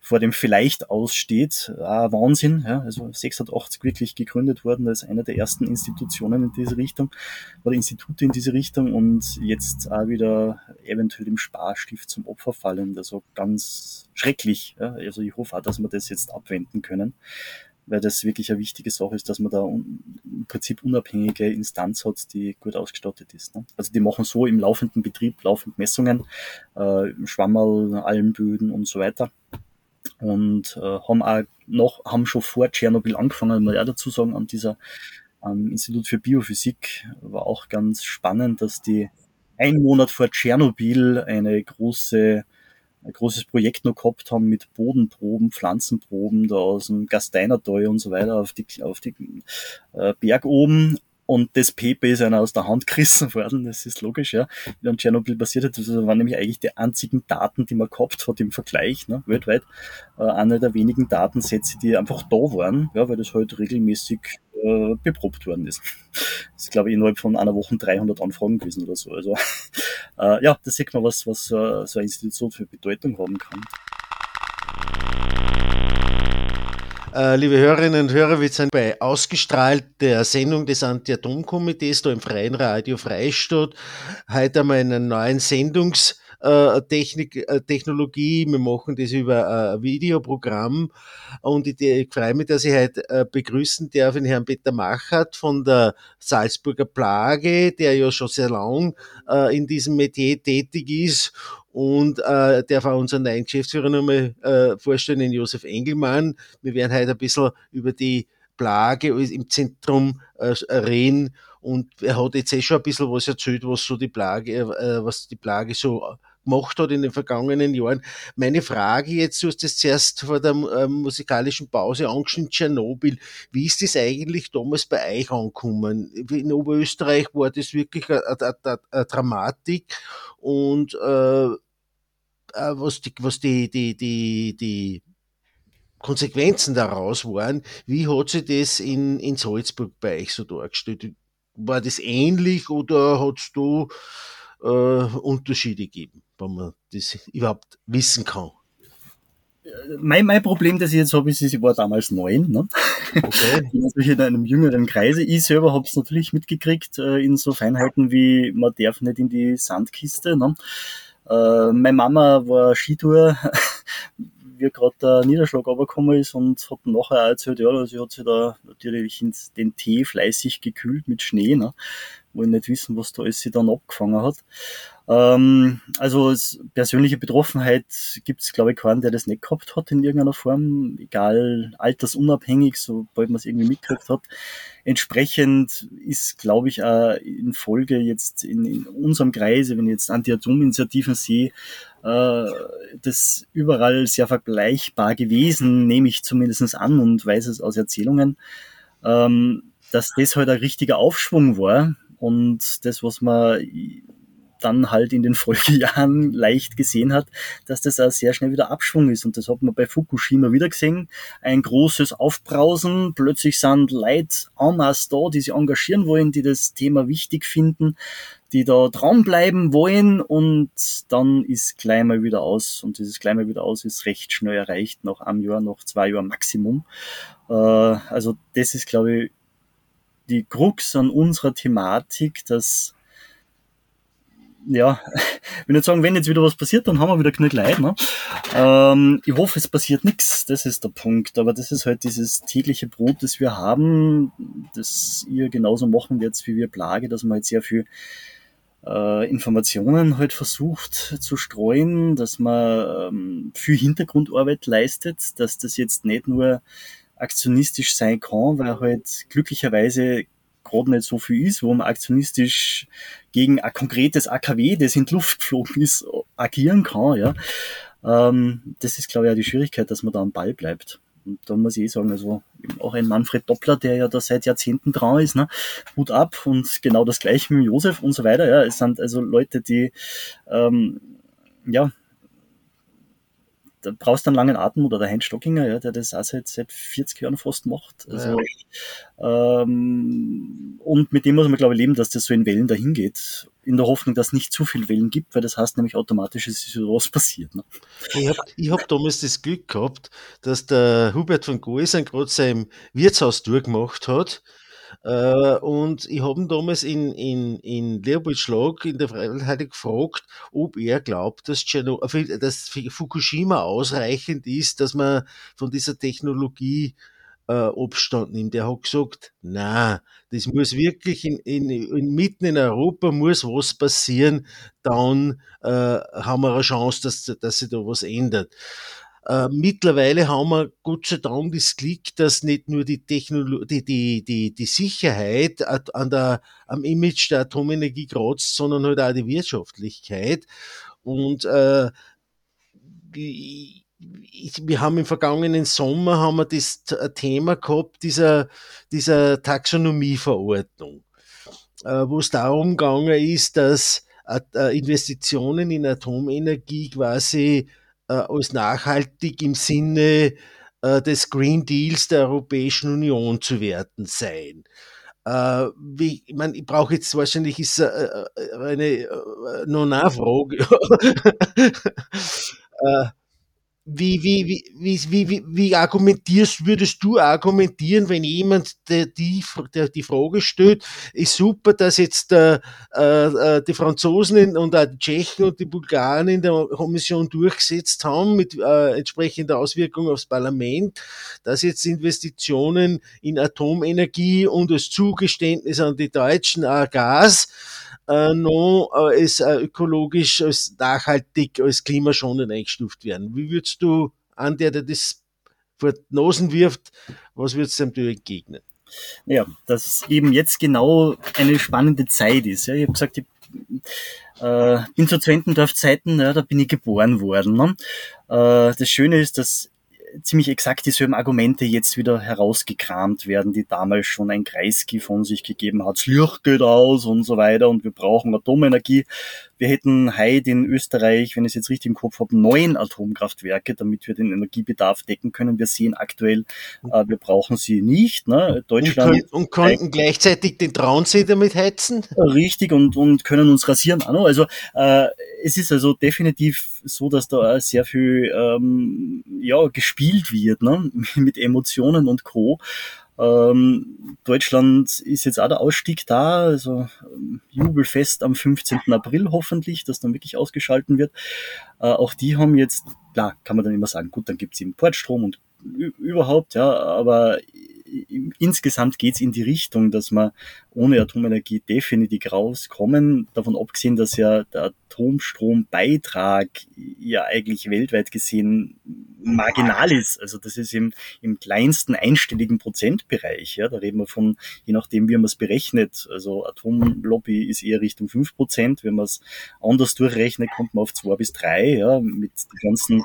Speaker 3: vor dem vielleicht aussteht. Ah, Wahnsinn, ja, also 680 wirklich gegründet worden als eine der ersten Institutionen in diese Richtung oder Institute in diese Richtung und jetzt auch wieder eventuell im Sparstift zum Opfer fallen. Also ganz schrecklich. Ja. Also ich hoffe auch, dass wir das jetzt abwenden können weil das wirklich eine wichtige Sache ist, dass man da im Prinzip unabhängige Instanz hat, die gut ausgestattet ist. Ne? Also die machen so im laufenden Betrieb laufend Messungen, äh, Schwammerl, Almböden und so weiter und äh, haben auch noch, haben schon vor Tschernobyl angefangen, muss ich auch dazu sagen, an dieser am Institut für Biophysik war auch ganz spannend, dass die ein Monat vor Tschernobyl eine große ein großes Projekt noch gehabt haben mit Bodenproben, Pflanzenproben da aus dem Gasteinertal und so weiter auf die, auf die äh, Berg oben und das PP ist einer aus der Hand gerissen worden, das ist logisch, ja. Wie dann Tschernobyl passiert hat, das waren nämlich eigentlich die einzigen Daten, die man gehabt hat im Vergleich, ne, weltweit. Äh, einer der wenigen Datensätze, die einfach da waren, ja, weil das halt regelmäßig äh, beprobt worden ist. Das ist, glaube ich, innerhalb von einer Woche 300 Anfragen gewesen oder so. Also, äh, ja, da sieht man, was, was äh, so eine Institution für Bedeutung haben kann.
Speaker 1: Äh, liebe Hörerinnen und Hörer, wir sind bei ausgestrahlt der Sendung des Anti-Atom-Komitees da im Freien Radio Freistadt. Heute einmal einen neuen Sendungs- äh, äh, Technologie, wir machen das über äh, ein Videoprogramm. Und ich, ich freue mich, dass ich heute äh, begrüßen darf den Herrn Peter Machert von der Salzburger Plage, der ja schon sehr lang äh, in diesem Metier tätig ist und äh, darf auch unseren neuen Geschäftsführer nochmal äh, vorstellen, den Josef Engelmann. Wir werden heute ein bisschen über die Plage im Zentrum äh, reden und er hat jetzt eh schon ein bisschen was erzählt, was so die Plage, äh, was die Plage so gemacht hat in den vergangenen Jahren. Meine Frage jetzt, du hast das zuerst vor der äh, musikalischen Pause angeschnitten, Tschernobyl. Wie ist das eigentlich damals bei euch angekommen? In Oberösterreich war das wirklich eine Dramatik und äh, äh, was die, was die, die, die, die Konsequenzen daraus waren, wie hat sich das in, in Salzburg bei euch so dargestellt? War das ähnlich oder hat es da äh, Unterschiede gegeben, wenn man das überhaupt wissen kann?
Speaker 3: Mein, mein Problem, das ich jetzt habe, ist, ich war damals neun. Ne? Okay. natürlich in einem jüngeren Kreise. Ich selber habe es natürlich mitgekriegt äh, in so Feinheiten wie man darf nicht in die Sandkiste. Ne? Äh, meine Mama war Skitour wie gerade der Niederschlag runtergekommen ist und hat nachher auch erzählt, ja, also sie hat sich da natürlich den Tee fleißig gekühlt mit Schnee, ne? Wollen nicht wissen, was da alles sie dann abgefangen hat. Ähm, also persönliche Betroffenheit gibt es, glaube ich, keinen, der das nicht gehabt hat in irgendeiner Form, egal altersunabhängig, sobald man es irgendwie mitgekriegt hat. Entsprechend ist, glaube ich, auch in Folge jetzt in, in unserem Kreise, wenn ich jetzt Anti-Atom-Initiativen sehe, äh, das überall sehr vergleichbar gewesen, nehme ich zumindest an und weiß es aus Erzählungen, ähm, dass das halt ein richtiger Aufschwung war und das, was man dann halt in den Folgejahren leicht gesehen hat, dass das auch sehr schnell wieder Abschwung ist. Und das hat man bei Fukushima wieder gesehen. Ein großes Aufbrausen. Plötzlich sind Leute en masse da, die sich engagieren wollen, die das Thema wichtig finden, die da dranbleiben wollen und dann ist gleich mal wieder aus. Und dieses gleich mal wieder aus ist recht schnell erreicht, nach einem Jahr, nach zwei Jahren Maximum. Äh, also das ist, glaube ich, die Krux an unserer Thematik, dass ja, will nicht sagen, wenn jetzt wieder was passiert, dann haben wir wieder genug Leid. Ne? Ähm, ich hoffe, es passiert nichts, das ist der Punkt. Aber das ist halt dieses tägliche Brot, das wir haben, das ihr genauso machen werdet wie wir Plage, dass man halt sehr viel äh, Informationen halt versucht zu streuen, dass man ähm, viel Hintergrundarbeit leistet, dass das jetzt nicht nur aktionistisch sein kann, weil halt glücklicherweise gerade nicht so viel ist, wo man aktionistisch gegen ein konkretes AKW, das in die Luft geflogen ist, agieren kann. Ja. Ähm, das ist, glaube ich, auch die Schwierigkeit, dass man da am Ball bleibt. Und da muss ich eh sagen, also auch ein Manfred Doppler, der ja da seit Jahrzehnten dran ist, ne, Hut ab und genau das gleiche mit Josef und so weiter. Ja, es sind also Leute, die ähm, ja da brauchst du einen langen Atem oder der Heinz Stockinger, ja, der das auch seit, seit 40 Jahren fast macht. Also, ja. ähm, und mit dem muss man, glaube ich, leben, dass das so in Wellen dahin geht. In der Hoffnung, dass es nicht zu viel Wellen gibt, weil das heißt nämlich automatisch, es ist was passiert. Ne?
Speaker 1: Ich habe ich hab damals das Glück gehabt, dass der Hubert von Goesen gerade sein Wirtshaus durchgemacht hat äh, und ich habe ihn damals in, in, in Leopoldschlag in der Freiwilligkeit gefragt, ob er glaubt, dass, Tschernobyl, dass Fukushima ausreichend ist, dass man von dieser Technologie äh, Abstand nimmt. Er hat gesagt, na, das muss wirklich in, in, in, mitten in Europa muss was passieren, dann äh, haben wir eine Chance, dass, dass sich da was ändert. Äh, mittlerweile haben wir Gott sei Dank das Glück, dass nicht nur die Technologie, die, die, die Sicherheit an der, am Image der Atomenergie kratzt, sondern halt auch die Wirtschaftlichkeit. Und äh, die, wir haben im vergangenen Sommer haben wir das Thema gehabt, dieser, dieser Taxonomieverordnung, äh, wo es darum gegangen ist, dass äh, Investitionen in Atomenergie quasi äh, als nachhaltig im Sinne äh, des Green Deals der Europäischen Union zu werten sein. Äh, wie, ich meine, ich brauche jetzt wahrscheinlich ist äh, äh eine äh, Non-Frage. äh, wie, wie, wie, wie, wie, wie argumentierst, würdest du argumentieren, wenn jemand der, die, der die Frage stellt, ist super, dass jetzt äh, äh, die Franzosen und auch die Tschechen und die Bulgaren in der Kommission durchgesetzt haben mit äh, entsprechender Auswirkung aufs Parlament, dass jetzt Investitionen in Atomenergie und das Zugeständnis an die Deutschen auch Gas äh, noch äh, als äh, ökologisch, als nachhaltig, als klimaschonend eingestuft werden. Wie würdest du an der, der das vor die Nosen wirft, was würdest du dem entgegnen?
Speaker 3: Ja, dass eben jetzt genau eine spannende Zeit ist. Ja. Ich habe gesagt, ich äh, bin zu Zwentendorf-Zeiten, ja, da bin ich geboren worden. Ne? Äh, das Schöne ist, dass ziemlich exakt dieselben Argumente jetzt wieder herausgekramt werden, die damals schon ein Kreisky von sich gegeben hat. Das Licht geht aus und so weiter und wir brauchen Atomenergie. Wir hätten heute in Österreich, wenn ich es jetzt richtig im Kopf habe, neun Atomkraftwerke, damit wir den Energiebedarf decken können. Wir sehen aktuell, äh, wir brauchen sie nicht. Ne?
Speaker 1: Deutschland und, können, und konnten gleichzeitig den Traunsee damit heizen.
Speaker 3: Richtig und, und können uns rasieren. Also äh, es ist also definitiv so, dass da sehr viel ähm, ja, gespielt wird ne? mit Emotionen und Co. Ähm, Deutschland ist jetzt auch der Ausstieg da, also ähm, Jubelfest am 15. April hoffentlich, dass dann wirklich ausgeschalten wird. Äh, auch die haben jetzt, klar, kann man dann immer sagen, gut, dann gibt's Importstrom und überhaupt, ja, aber insgesamt geht's in die Richtung, dass wir ohne Atomenergie definitiv rauskommen. Davon abgesehen, dass ja der Atomstrombeitrag ja eigentlich weltweit gesehen marginal ist. Also das ist im, im kleinsten einstelligen Prozentbereich. Ja, da reden wir von, je nachdem, wie man es berechnet. Also Atomlobby ist eher Richtung fünf Prozent. Wenn man es anders durchrechnet, kommt man auf zwei bis drei. Ja, mit den ganzen,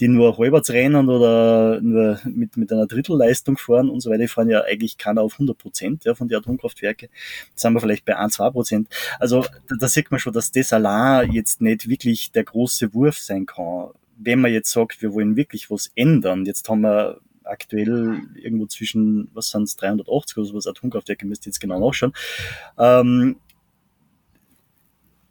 Speaker 3: die nur halbwegs rennen oder nur mit, mit einer Drittelleistung fahren und so weiter, fahren ja eigentlich keiner auf 100 Prozent ja, von den Atomkraftwerken. Da sind wir vielleicht bei ein, zwei Prozent. Also da, da sieht man schon, dass das allein jetzt nicht wirklich der große Wurf sein kann wenn man jetzt sagt, wir wollen wirklich was ändern, jetzt haben wir aktuell irgendwo zwischen, was sind es, 380 oder sowas Atomkraftwerke, müsst ihr jetzt genau nachschauen. Ähm,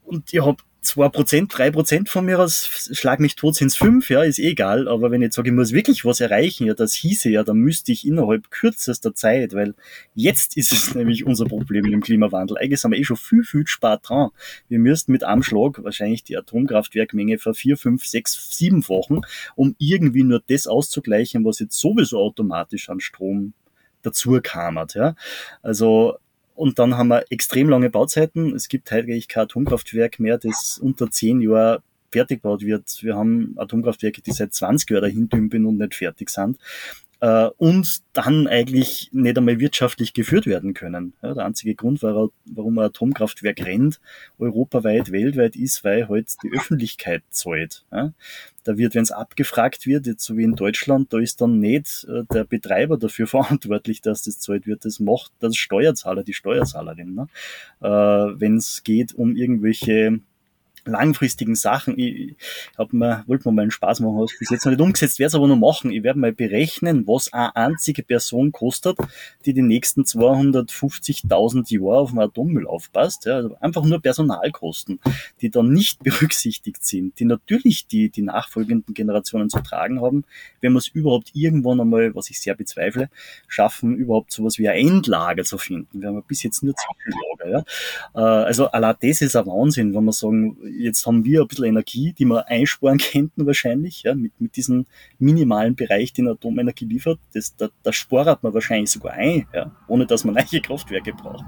Speaker 3: und ihr habt zwei Prozent, drei Prozent von mir aus, schlag mich tot, sind's fünf, ja, ist eh egal. Aber wenn ich jetzt sage, ich muss wirklich was erreichen, ja, das hieße ja, dann müsste ich innerhalb kürzester Zeit, weil jetzt ist es nämlich unser Problem mit dem Klimawandel. Eigentlich sind wir eh schon viel, viel spät dran. Wir müssten mit einem Schlag wahrscheinlich die Atomkraftwerkmenge für vier, fünf, sechs, sieben Wochen, um irgendwie nur das auszugleichen, was jetzt sowieso automatisch an Strom dazu kam. Ja. Also und dann haben wir extrem lange Bauzeiten. Es gibt eigentlich kein Atomkraftwerk mehr, das unter zehn Jahren fertig gebaut wird. Wir haben Atomkraftwerke, die seit 20 Jahren dahin dümpeln und nicht fertig sind äh, und dann eigentlich nicht einmal wirtschaftlich geführt werden können. Ja, der einzige Grund, warum ein Atomkraftwerk rennt, europaweit, weltweit, ist, weil halt die Öffentlichkeit zahlt. Ja. Da wird, wenn es abgefragt wird, jetzt so wie in Deutschland, da ist dann nicht äh, der Betreiber dafür verantwortlich, dass das zahlt wird. Das macht das Steuerzahler, die Steuerzahlerin. Ne? Äh, wenn es geht um irgendwelche langfristigen Sachen. Ich hab mir, wollte mir mal einen Spaß machen, habe bis jetzt noch nicht umgesetzt, werde es aber noch machen. Ich werde mal berechnen, was eine einzige Person kostet, die die nächsten 250.000 Jahre auf dem Atommüll aufpasst. Ja, also einfach nur Personalkosten, die dann nicht berücksichtigt sind, die natürlich die, die nachfolgenden Generationen zu tragen haben, wenn wir es überhaupt irgendwann einmal, was ich sehr bezweifle, schaffen, überhaupt sowas wie ein Endlager zu finden. Wir haben bis jetzt nur Zwischenlager. Ja. Äh, also allein das ist ein Wahnsinn, wenn wir sagen, jetzt haben wir ein bisschen Energie, die wir einsparen könnten wahrscheinlich, ja, mit, mit diesem minimalen Bereich, den Atomenergie liefert. Das, da, da spart man wahrscheinlich sogar ein, ja, ohne dass man neue Kraftwerke braucht.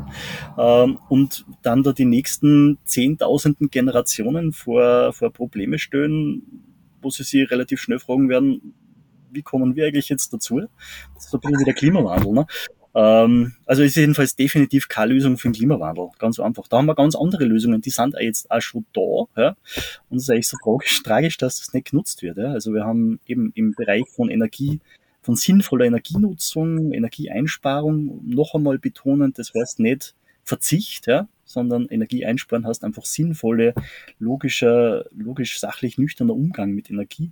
Speaker 3: Ähm, und dann da die nächsten zehntausenden Generationen vor, vor Probleme stellen, wo sie sich relativ schnell fragen werden, wie kommen wir eigentlich jetzt dazu? Das ist ein bisschen wie der Klimawandel. Ne? Ähm, also ist jedenfalls definitiv keine Lösung für den Klimawandel. Ganz einfach. Da haben wir ganz andere Lösungen, die sind jetzt auch schon da. Ja? Und es ist eigentlich so tragisch, tragisch, dass das nicht genutzt wird. Ja? Also wir haben eben im Bereich von Energie, von sinnvoller Energienutzung, Energieeinsparung noch einmal betonen, das heißt nicht Verzicht, ja, sondern Energie einsparen heißt einfach sinnvolle, logischer, logisch, sachlich, nüchterner Umgang mit Energie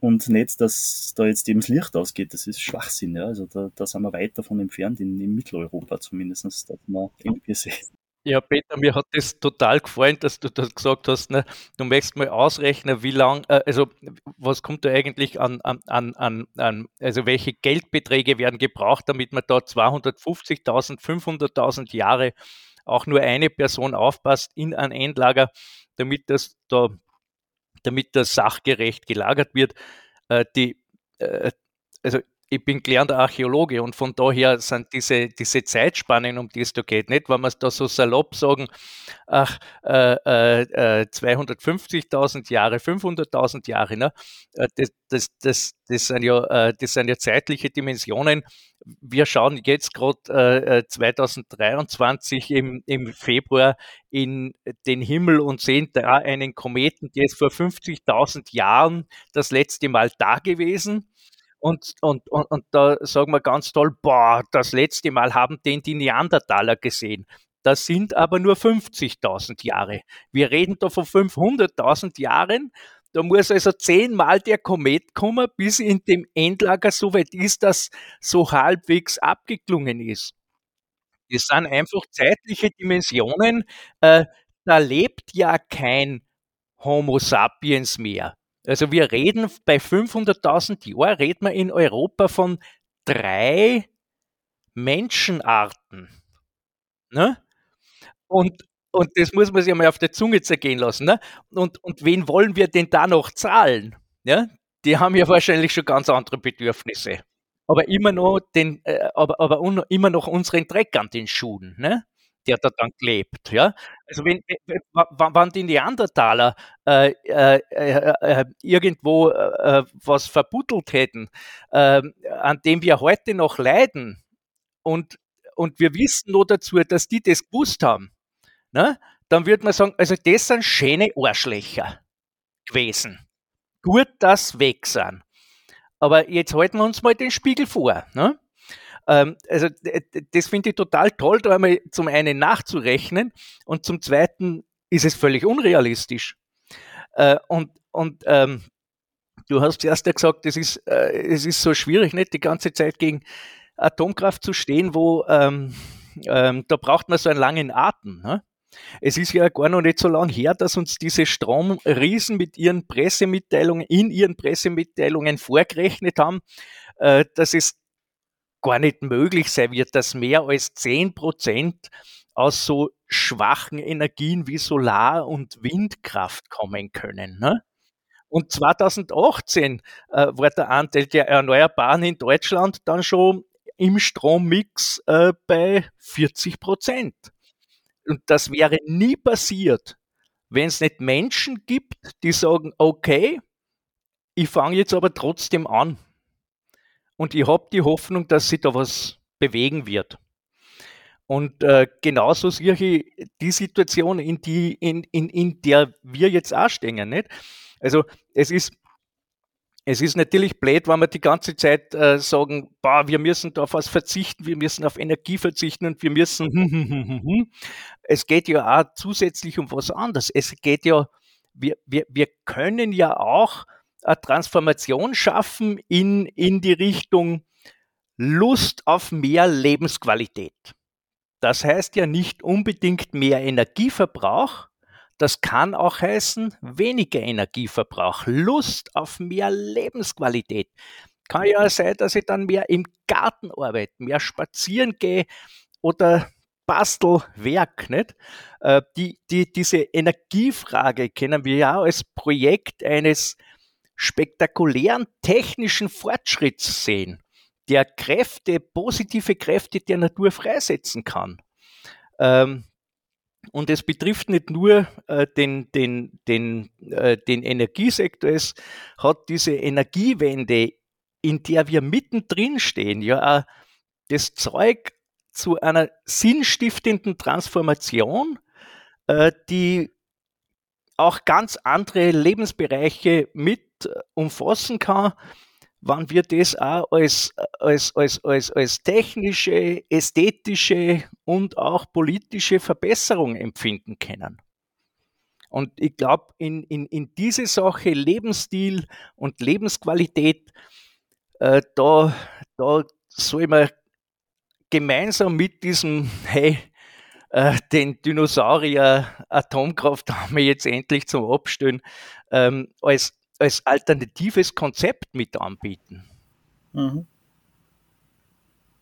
Speaker 3: und nicht, dass da jetzt eben das Licht ausgeht. Das ist Schwachsinn. Ja? Also da, da sind wir weit davon entfernt, in, in Mitteleuropa zumindest, dass man irgendwie sehen.
Speaker 2: Ja, Peter, mir hat das total gefallen, dass du das gesagt hast. Ne? Du möchtest mal ausrechnen, wie lang, äh, also was kommt da eigentlich an, an, an, an, also welche Geldbeträge werden gebraucht, damit man da 250.000, 500.000 Jahre auch nur eine Person aufpasst in ein Endlager, damit das da, damit das sachgerecht gelagert wird. Äh, die, äh, also ich bin gelernter Archäologe und von daher sind diese, diese Zeitspannen, um die es da geht, nicht, wenn wir es da so salopp sagen, ach, äh, äh, 250.000 äh, Jahre, 500.000 Jahre, ne? Äh, das, das, das, das, sind ja, äh, das sind ja zeitliche Dimensionen. Wir schauen jetzt gerade 2023 im, im Februar in den Himmel und sehen da einen Kometen, der ist vor 50.000 Jahren das letzte Mal da gewesen und, und, und, und da sagen wir ganz toll, boah, das letzte Mal haben den die Neandertaler gesehen. Das sind aber nur 50.000 Jahre. Wir reden da von 500.000 Jahren. Da muss also zehnmal der Komet kommen, bis in dem Endlager so weit ist, dass so halbwegs abgeklungen ist. Das sind einfach zeitliche Dimensionen. Äh, da lebt ja kein Homo sapiens mehr. Also wir reden bei 500.000 Jahren, reden wir in Europa von drei Menschenarten. Ne? Und, und das muss man sich einmal auf der Zunge zergehen lassen. Ne? Und, und wen wollen wir denn da noch zahlen? Ja? Die haben ja wahrscheinlich schon ganz andere Bedürfnisse. Aber immer noch, den, äh, aber, aber un, immer noch unseren Dreck an den Schuhen. Ne? der da dann klebt. Ja? Also wenn, wenn die Neandertaler äh, äh, äh, äh irgendwo äh, was verbuddelt hätten, ähm, an dem wir heute noch leiden und, und wir wissen nur dazu, dass die das gewusst haben, ne? dann würde man sagen, also das sind schöne Arschlöcher gewesen. Gut, dass weg sind. Aber jetzt halten wir uns mal den Spiegel vor. Ne? Ähm, also das finde ich total toll, da einmal zum einen nachzurechnen und zum zweiten ist es völlig unrealistisch. Äh, und und ähm, du hast zuerst ja gesagt, es ist, äh, es ist so schwierig, nicht die ganze Zeit gegen Atomkraft zu stehen, wo ähm, ähm, da braucht man so einen langen Atem. Ne? Es ist ja gar noch nicht so lange her, dass uns diese Stromriesen mit ihren Pressemitteilungen, in ihren Pressemitteilungen vorgerechnet haben, äh, dass es gar nicht möglich sein wird, dass mehr als 10 Prozent aus so schwachen Energien wie Solar- und Windkraft kommen können. Ne? Und 2018 äh, war der Anteil der Erneuerbaren in Deutschland dann schon im Strommix äh, bei 40 Prozent. Und das wäre nie passiert, wenn es nicht Menschen gibt, die sagen, okay, ich fange jetzt aber trotzdem an und ich habe die Hoffnung, dass sich da was bewegen wird. Und äh, genauso sehe ich die Situation, in, die, in, in, in der wir jetzt auch stehen. Nicht? Also es ist, es ist natürlich blöd, wenn wir die ganze Zeit äh, sagen, boah, wir müssen auf was verzichten, wir müssen auf Energie verzichten und wir müssen. Es geht ja auch zusätzlich um was anderes. Es geht ja, wir, wir, wir können ja auch eine Transformation schaffen in, in die Richtung Lust auf mehr Lebensqualität. Das heißt ja nicht unbedingt mehr Energieverbrauch, das kann auch heißen weniger Energieverbrauch, Lust auf mehr Lebensqualität. Kann ja sein, dass ich dann mehr im Garten arbeite, mehr spazieren gehe oder Bastelwerk. Nicht? Äh, die, die, diese Energiefrage kennen wir ja als Projekt eines spektakulären technischen Fortschritts sehen, der Kräfte, positive Kräfte der Natur freisetzen kann. Ähm, und es betrifft nicht nur äh, den, den, den, äh, den Energiesektor, es hat diese Energiewende, in der wir mittendrin stehen, ja auch das Zeug zu einer sinnstiftenden Transformation, äh, die auch ganz andere Lebensbereiche mit umfassen kann, wann wir das auch als, als, als, als, als technische, ästhetische und auch politische Verbesserung empfinden können. Und ich glaube, in, in, in diese Sache Lebensstil und Lebensqualität, äh, da, da soll man gemeinsam mit diesem, hey, äh, den Dinosaurier Atomkraft haben wir jetzt endlich zum Abstellen ähm, als, als alternatives Konzept mit anbieten. Mhm.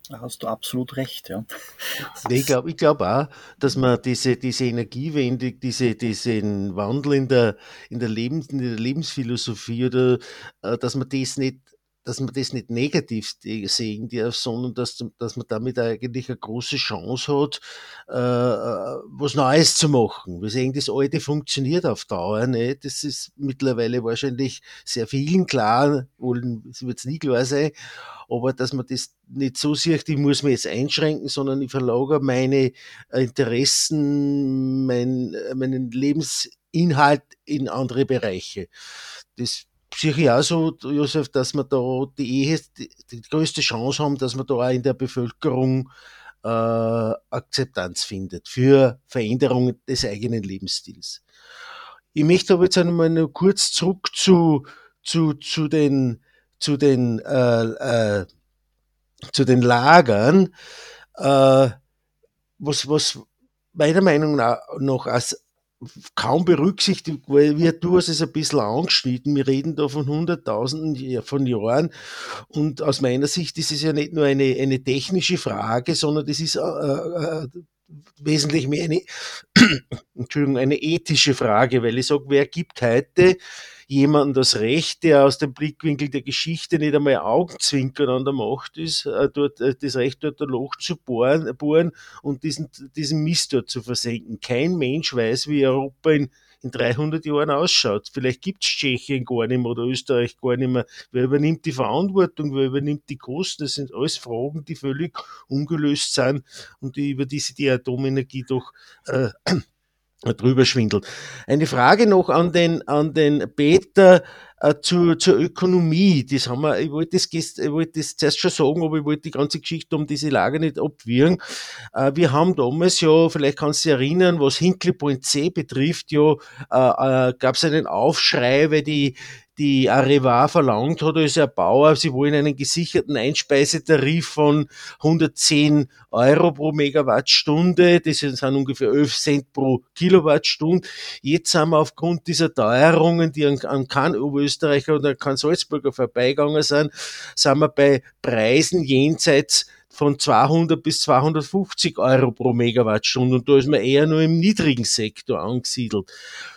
Speaker 3: Da hast du absolut recht, ja.
Speaker 1: Ich glaube ich glaub auch, dass man diese, diese Energiewende, diese, diesen Wandel in der, in, der Lebens, in der Lebensphilosophie oder äh, dass man das nicht dass man das nicht negativ sehen darf, sondern dass, dass man damit eigentlich eine große Chance hat, äh, äh, was Neues zu machen. Wir sehen, das Alte funktioniert auf Dauer nicht. Das ist mittlerweile wahrscheinlich sehr vielen klar, es wird es nie klar sein, aber dass man das nicht so sieht, ich muss mich jetzt einschränken, sondern ich verlagere meine Interessen, mein, meinen Lebensinhalt in andere Bereiche. Das sehe auch so, Josef, dass wir da die, Ehe, die, die größte Chance haben, dass wir da auch in der Bevölkerung äh, Akzeptanz findet für Veränderungen des eigenen Lebensstils. Ich möchte aber jetzt einmal nur kurz zurück zu, zu, zu den, zu den, äh, äh, zu den Lagern, äh, was, was meiner Meinung nach als kaum berücksichtigt, weil wir, du hast es ein bisschen angeschnitten, wir reden da von Hunderttausenden von Jahren. Und aus meiner Sicht ist es ja nicht nur eine, eine technische Frage, sondern das ist äh, äh, wesentlich mehr eine, Entschuldigung, eine ethische Frage, weil ich sage, wer gibt heute jemandem das Recht, der aus dem Blickwinkel der Geschichte nicht einmal Augenzwinkern an der Macht ist, äh, dort, äh, das Recht dort ein Loch zu bohren, bohren und diesen, diesen Mist dort zu versenken. Kein Mensch weiß, wie Europa in in 300 Jahren ausschaut. Vielleicht gibt es Tschechien gar nicht mehr oder Österreich gar nicht mehr. Wer übernimmt die Verantwortung? Wer übernimmt die Kosten? Das sind alles Fragen, die völlig ungelöst sind und die, über die sich die Atomenergie doch äh, drüber schwindelt. Eine Frage noch an den, an den Peter äh, zu, zur Ökonomie. Das haben wir, ich wollte das, ich wollte das zuerst schon sagen, aber ich wollte die ganze Geschichte um diese Lage nicht abwirken. Äh, wir haben damals ja, vielleicht kannst du dich erinnern, was Hinkley Point C betrifft, ja, äh, äh, gab es einen Aufschrei, weil die, die Areva verlangt hat als Erbauer, sie wollen einen gesicherten Einspeisetarif von 110 Euro pro Megawattstunde, das sind ungefähr 11 Cent pro Kilowattstunde. Jetzt haben wir aufgrund dieser Teuerungen, die an, an kein Oberösterreicher oder kein Salzburger vorbeigegangen sind, sind wir bei Preisen jenseits von 200 bis 250 Euro pro Megawattstunde und da ist man eher nur im niedrigen Sektor angesiedelt.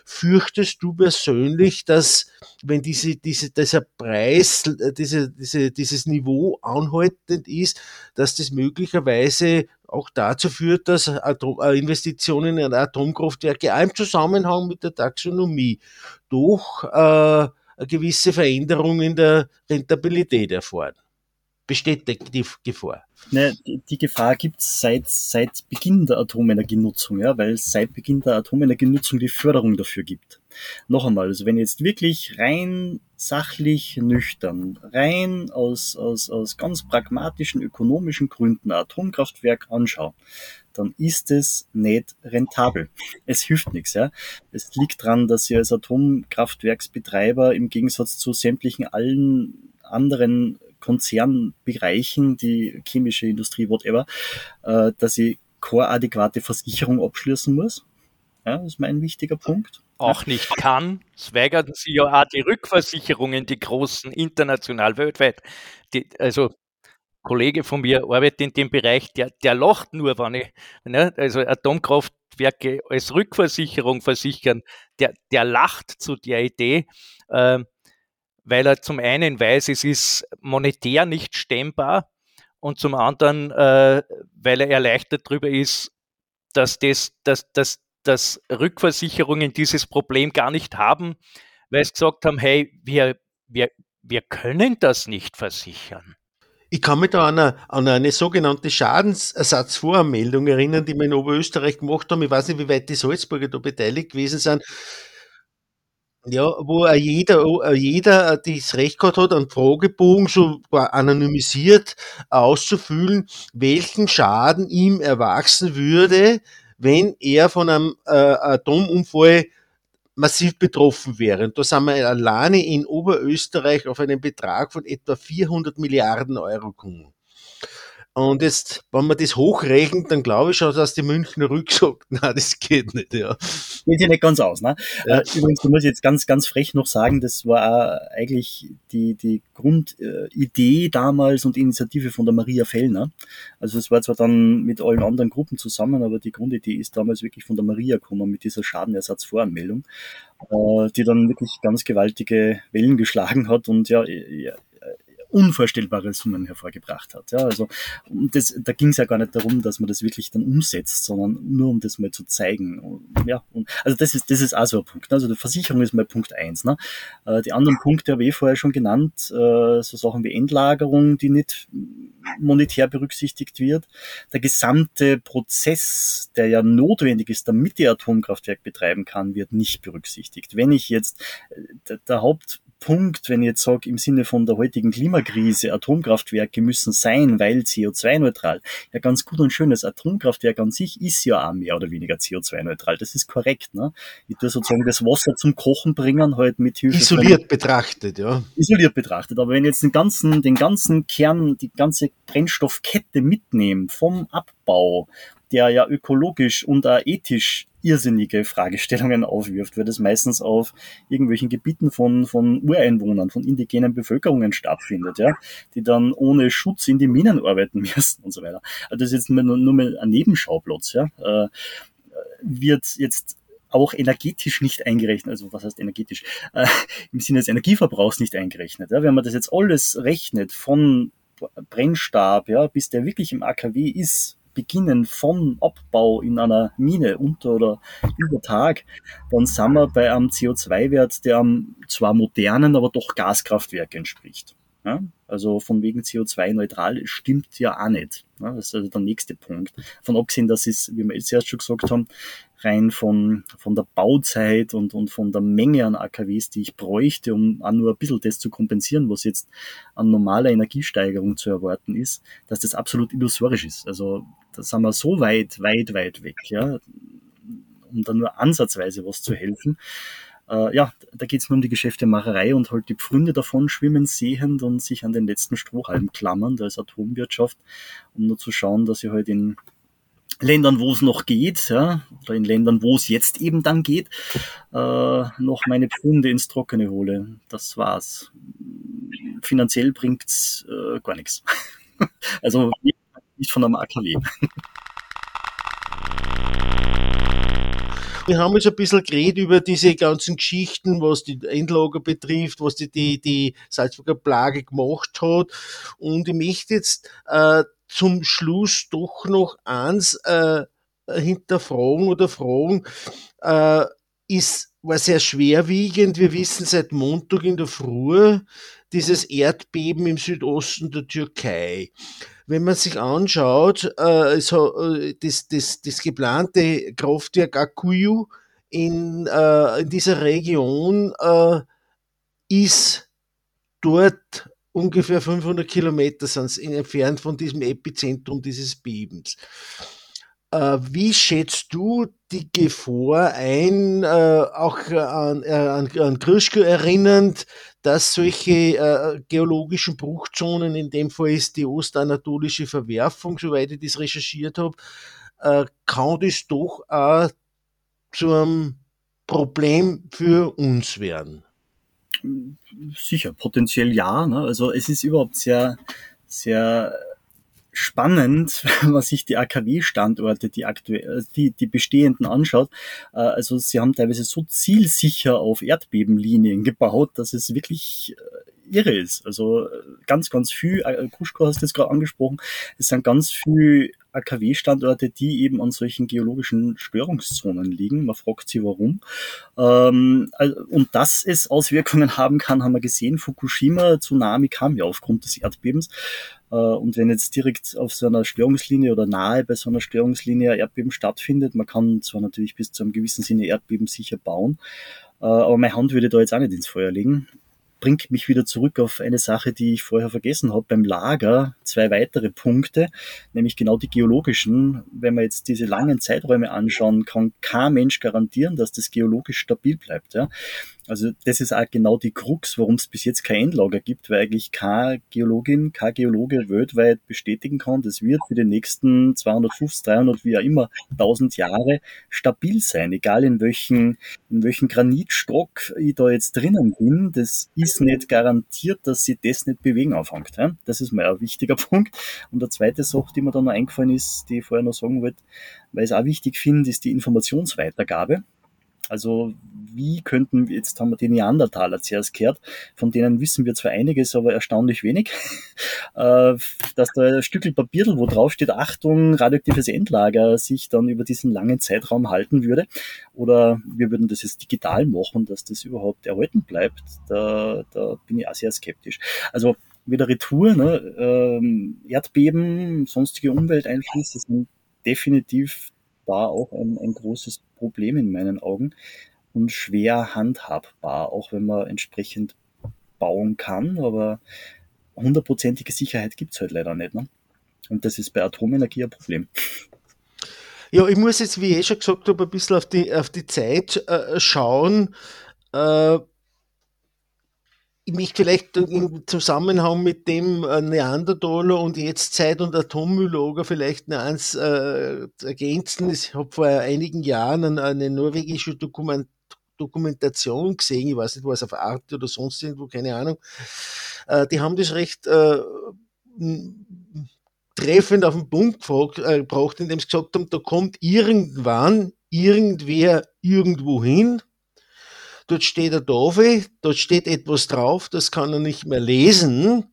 Speaker 1: Fürchtest du persönlich, dass wenn diese, diese, dieser Preis, diese, diese, dieses Niveau anhaltend ist, dass das möglicherweise auch dazu führt, dass Atom, äh, Investitionen in Atomkraftwerke auch im Zusammenhang mit der Taxonomie doch äh, eine gewisse Veränderung in der Rentabilität erfahren? besteht die Gefahr?
Speaker 3: Ne, die, Gefahr gibt es seit, seit Beginn der Atomenergienutzung, ja, weil es seit Beginn der Atomenergienutzung die Förderung dafür gibt. Noch einmal, also wenn jetzt wirklich rein sachlich nüchtern, rein aus, aus, aus ganz pragmatischen ökonomischen Gründen ein Atomkraftwerk anschaue, dann ist es nicht rentabel. Es hilft nichts. Ja. Es liegt daran, dass Sie als Atomkraftwerksbetreiber im Gegensatz zu sämtlichen allen anderen Konzernbereichen, die chemische Industrie, whatever, äh, dass ich keine adäquate Versicherung abschließen muss. Ja, das ist mein wichtiger Punkt.
Speaker 2: Auch nicht kann. Es weigern sie ja auch die Rückversicherungen, die großen, international, weltweit. Die, also Kollege von mir arbeitet in dem Bereich, der, der lacht nur, wenn ich, ne, also Atomkraftwerke als Rückversicherung versichern, der, der lacht zu der Idee. Äh, weil er zum einen weiß, es ist monetär nicht stemmbar und zum anderen, äh, weil er erleichtert darüber ist, dass, das, dass, dass, dass Rückversicherungen dieses Problem gar nicht haben, weil sie gesagt haben, hey, wir, wir, wir können das nicht versichern.
Speaker 1: Ich kann mich da an eine, an eine sogenannte Schadensersatzvoranmeldung erinnern, die wir in Oberösterreich gemacht haben. Ich weiß nicht, wie weit die Salzburger da beteiligt gewesen sind. Ja, wo jeder, jeder das Recht gehabt hat, einen Fragebogen so anonymisiert auszufüllen, welchen Schaden ihm erwachsen würde, wenn er von einem äh, Atomunfall massiv betroffen wäre. Und da sind wir alleine in Oberösterreich auf einen Betrag von etwa 400 Milliarden Euro gekommen. Und jetzt, wenn man das hochrechnet, dann glaube ich schon, dass die Münchner rücksagt, na, das geht nicht, ja.
Speaker 3: Geht ja nicht ganz aus, ne? Ja. Äh, übrigens, da muss ich jetzt ganz, ganz frech noch sagen, das war eigentlich die, die Grundidee damals und Initiative von der Maria Fellner. Also es war zwar dann mit allen anderen Gruppen zusammen, aber die Grundidee ist damals wirklich von der Maria gekommen mit dieser Schadenersatzvoranmeldung, äh, die dann wirklich ganz gewaltige Wellen geschlagen hat und ja unvorstellbare Summen hervorgebracht hat. Ja, also das, da ging es ja gar nicht darum, dass man das wirklich dann umsetzt, sondern nur um das mal zu zeigen. Ja, und, also das ist, das ist auch so ein Punkt. Ne? Also die Versicherung ist mal Punkt eins. Ne? Äh, die anderen Punkte habe ich eh vorher schon genannt, äh, so Sachen wie Endlagerung, die nicht monetär berücksichtigt wird. Der gesamte Prozess, der ja notwendig ist, damit die Atomkraftwerk betreiben kann, wird nicht berücksichtigt. Wenn ich jetzt, äh, der, der Haupt Punkt, wenn ich jetzt sage, im Sinne von der heutigen Klimakrise, Atomkraftwerke müssen sein, weil CO2-neutral. Ja, ganz gut und schön, das Atomkraftwerk an sich ist ja auch mehr oder weniger CO2-neutral. Das ist korrekt. Ne? Ich tue sozusagen das Wasser zum Kochen bringen, halt mit Hilfe
Speaker 1: Isoliert von, betrachtet, ja.
Speaker 3: Isoliert betrachtet. Aber wenn ich jetzt den ganzen, den ganzen Kern, die ganze Brennstoffkette mitnehme, vom Abbau, der ja ökologisch und auch ethisch irrsinnige Fragestellungen aufwirft, weil das meistens auf irgendwelchen Gebieten von, von Ureinwohnern, von indigenen Bevölkerungen stattfindet, ja, die dann ohne Schutz in die Minen arbeiten müssen und so weiter. Also das ist jetzt nur, nur mal ein Nebenschauplatz, ja, äh, wird jetzt auch energetisch nicht eingerechnet, also was heißt energetisch, äh, im Sinne des Energieverbrauchs nicht eingerechnet. Ja? Wenn man das jetzt alles rechnet, von Brennstab, ja, bis der wirklich im AKW ist, beginnen vom Abbau in einer Mine unter oder über Tag, dann sind wir bei einem CO2-Wert, der einem zwar modernen, aber doch Gaskraftwerk entspricht. Ja? Also von wegen CO2-neutral stimmt ja auch nicht. Ja? Das ist also der nächste Punkt. Von abgesehen, dass es, wie wir jetzt erst schon gesagt haben, rein von, von der Bauzeit und, und von der Menge an AKWs, die ich bräuchte, um auch nur ein bisschen das zu kompensieren, was jetzt an normaler Energiesteigerung zu erwarten ist, dass das absolut illusorisch ist. Also da sind wir so weit, weit, weit weg, ja, um da nur ansatzweise was zu helfen. Äh, ja, da geht es nur um die Geschäftemacherei und halt die Pfründe davon schwimmen sehend und sich an den letzten Strohhalm klammern, da ist Atomwirtschaft, um nur zu schauen, dass sie halt in Ländern, wo es noch geht, ja, oder in Ländern, wo es jetzt eben dann geht, äh, noch meine Pfunde ins Trockene hole. Das war's. Finanziell bringt's äh, gar nichts. also nicht von einem AKW.
Speaker 1: Wir haben jetzt ein bisschen geredet über diese ganzen Geschichten, was die Endlager betrifft, was die, die, die Salzburger Plage gemacht hat. Und ich möchte jetzt äh, zum Schluss doch noch eins äh, hinterfragen oder fragen, äh, ist, war sehr schwerwiegend. Wir wissen seit Montag in der Früh dieses Erdbeben im Südosten der Türkei. Wenn man sich anschaut, äh, so, äh, das, das, das geplante Kraftwerk Akuyu in, äh, in dieser Region äh, ist dort ungefähr 500 Kilometer entfernt von diesem Epizentrum dieses Bebens. Äh, wie schätzt du die Gefahr ein, äh, auch an, äh, an, an Krischko erinnernd, dass solche geologischen Bruchzonen, in dem Fall ist die ostanatolische Verwerfung, soweit ich das recherchiert habe, kann das doch auch zu einem Problem für uns werden?
Speaker 3: Sicher, potenziell ja. Ne? Also es ist überhaupt sehr, sehr spannend, wenn man sich die AKW-Standorte, die aktuell, die, die bestehenden anschaut. Äh, also sie haben teilweise so zielsicher auf Erdbebenlinien gebaut, dass es wirklich äh, irre ist. Also äh, ganz, ganz viel, Kuschko hast du gerade angesprochen, es sind ganz viel AKW-Standorte, die eben an solchen geologischen Störungszonen liegen. Man fragt sich warum. Ähm, und dass es Auswirkungen haben kann, haben wir gesehen. Fukushima, Tsunami kam ja aufgrund des Erdbebens. Äh, und wenn jetzt direkt auf so einer Störungslinie oder nahe bei so einer Störungslinie Erdbeben stattfindet, man kann zwar natürlich bis zu einem gewissen Sinne Erdbeben sicher bauen, äh, aber meine Hand würde da jetzt auch nicht ins Feuer legen bringt mich wieder zurück auf eine Sache, die ich vorher vergessen habe. Beim Lager zwei weitere Punkte, nämlich genau die geologischen. Wenn wir jetzt diese langen Zeiträume anschauen, kann kein Mensch garantieren, dass das geologisch stabil bleibt. Ja? Also das ist auch genau die Krux, warum es bis jetzt kein Endlager gibt, weil eigentlich keine Geologin, kein Geologe weltweit bestätigen kann, das wird für die nächsten 250, 300, wie auch immer, 1000 Jahre stabil sein, egal in welchen, in welchen Granitstock ich da jetzt drinnen bin. Das ist nicht garantiert, dass sich das nicht bewegen anfängt. Das ist mal ein wichtiger Punkt. Und der zweite Sache, die mir dann noch eingefallen ist, die ich vorher noch sagen wollte, weil ich es auch wichtig finde, ist die Informationsweitergabe. Also wie könnten wir, jetzt haben wir die Neandertaler zuerst gehört, von denen wissen wir zwar einiges, aber erstaunlich wenig, äh, dass da ein Stückel Papier, wo drauf steht, Achtung, radioaktives Endlager, sich dann über diesen langen Zeitraum halten würde. Oder wir würden das jetzt digital machen, dass das überhaupt erhalten bleibt. Da, da bin ich auch sehr skeptisch. Also wieder Retour, ne? ähm, Erdbeben, sonstige Umwelteinflüsse sind definitiv da auch ein, ein großes Problem in meinen Augen und schwer handhabbar, auch wenn man entsprechend bauen kann, aber hundertprozentige Sicherheit gibt es halt leider nicht. Ne? Und das ist bei Atomenergie ein Problem.
Speaker 1: Ja, ich muss jetzt, wie ich eh schon gesagt habe, ein bisschen auf die, auf die Zeit äh, schauen. Äh, ich möchte vielleicht im Zusammenhang mit dem äh, Neandertaler und jetzt Zeit- und Atommüllager vielleicht noch eins äh, ergänzen. Ich habe vor einigen Jahren eine, eine norwegische Dokument, Dokumentation gesehen, ich weiß nicht, was auf Art oder sonst irgendwo, keine Ahnung. Äh, die haben das recht äh, treffend auf den Punkt äh, gebracht, indem sie gesagt haben, da kommt irgendwann irgendwer irgendwo hin, dort steht eine Tafel, dort steht etwas drauf, das kann er nicht mehr lesen.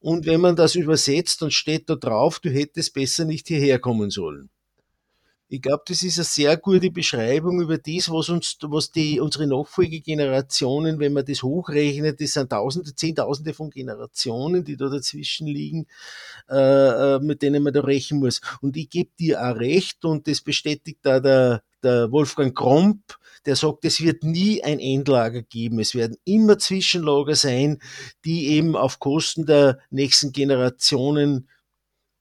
Speaker 1: Und wenn man das übersetzt, dann steht da drauf, du hättest besser nicht hierher kommen sollen. Ich glaube, das ist eine sehr gute Beschreibung über das, was uns, was die, unsere Nachfolgegenerationen, wenn man das hochrechnet, das sind Tausende, Zehntausende von Generationen, die da dazwischen liegen, äh, äh mit denen man da rechnen muss. Und ich gebe dir auch recht, und das bestätigt da der, der Wolfgang Kromp, der sagt, es wird nie ein Endlager geben. Es werden immer Zwischenlager sein, die eben auf Kosten der nächsten Generationen,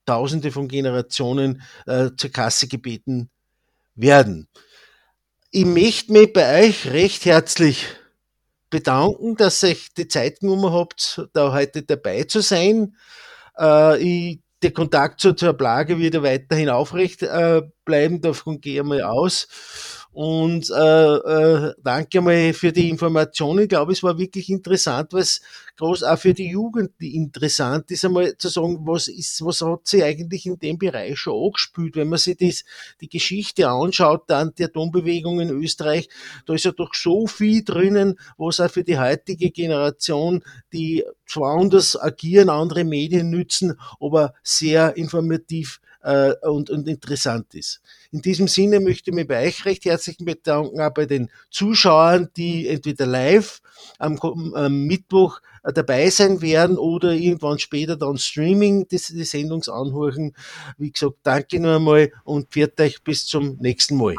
Speaker 1: Tausende von Generationen äh, zur Kasse gebeten werden. Ich möchte mich bei euch recht herzlich bedanken, dass ihr die Zeit genommen habt, da heute dabei zu sein. Äh, ich, der Kontakt zur, zur Plage wird ja weiterhin aufrecht äh, bleiben, davon gehe ich mal aus. Und äh, äh, danke mal für die Informationen. Ich glaube, es war wirklich interessant, es groß auch für die Jugend interessant ist, einmal zu sagen, was ist, was hat sie eigentlich in dem Bereich schon angespielt, wenn man sich das, die Geschichte anschaut, dann die Atombewegung in Österreich, da ist ja doch so viel drinnen, was auch für die heutige Generation, die zwar anders agieren, andere Medien nützen, aber sehr informativ äh, und, und interessant ist. In diesem Sinne möchte ich mich bei euch recht herzlich bedanken, auch bei den Zuschauern, die entweder live am, am Mittwoch äh, dabei sein werden oder irgendwann später dann Streaming die, die Sendung anhören. Wie gesagt, danke noch einmal und pfiat euch bis zum nächsten Mal.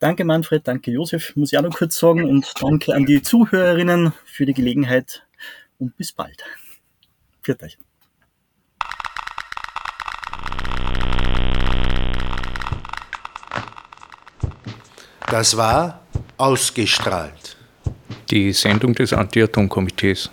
Speaker 3: Danke Manfred, danke Josef, muss ich auch noch kurz sagen und danke an die Zuhörerinnen für die Gelegenheit und bis bald. Pfiat euch.
Speaker 1: Das war ausgestrahlt.
Speaker 2: Die Sendung des Anti-Atom-Komitees.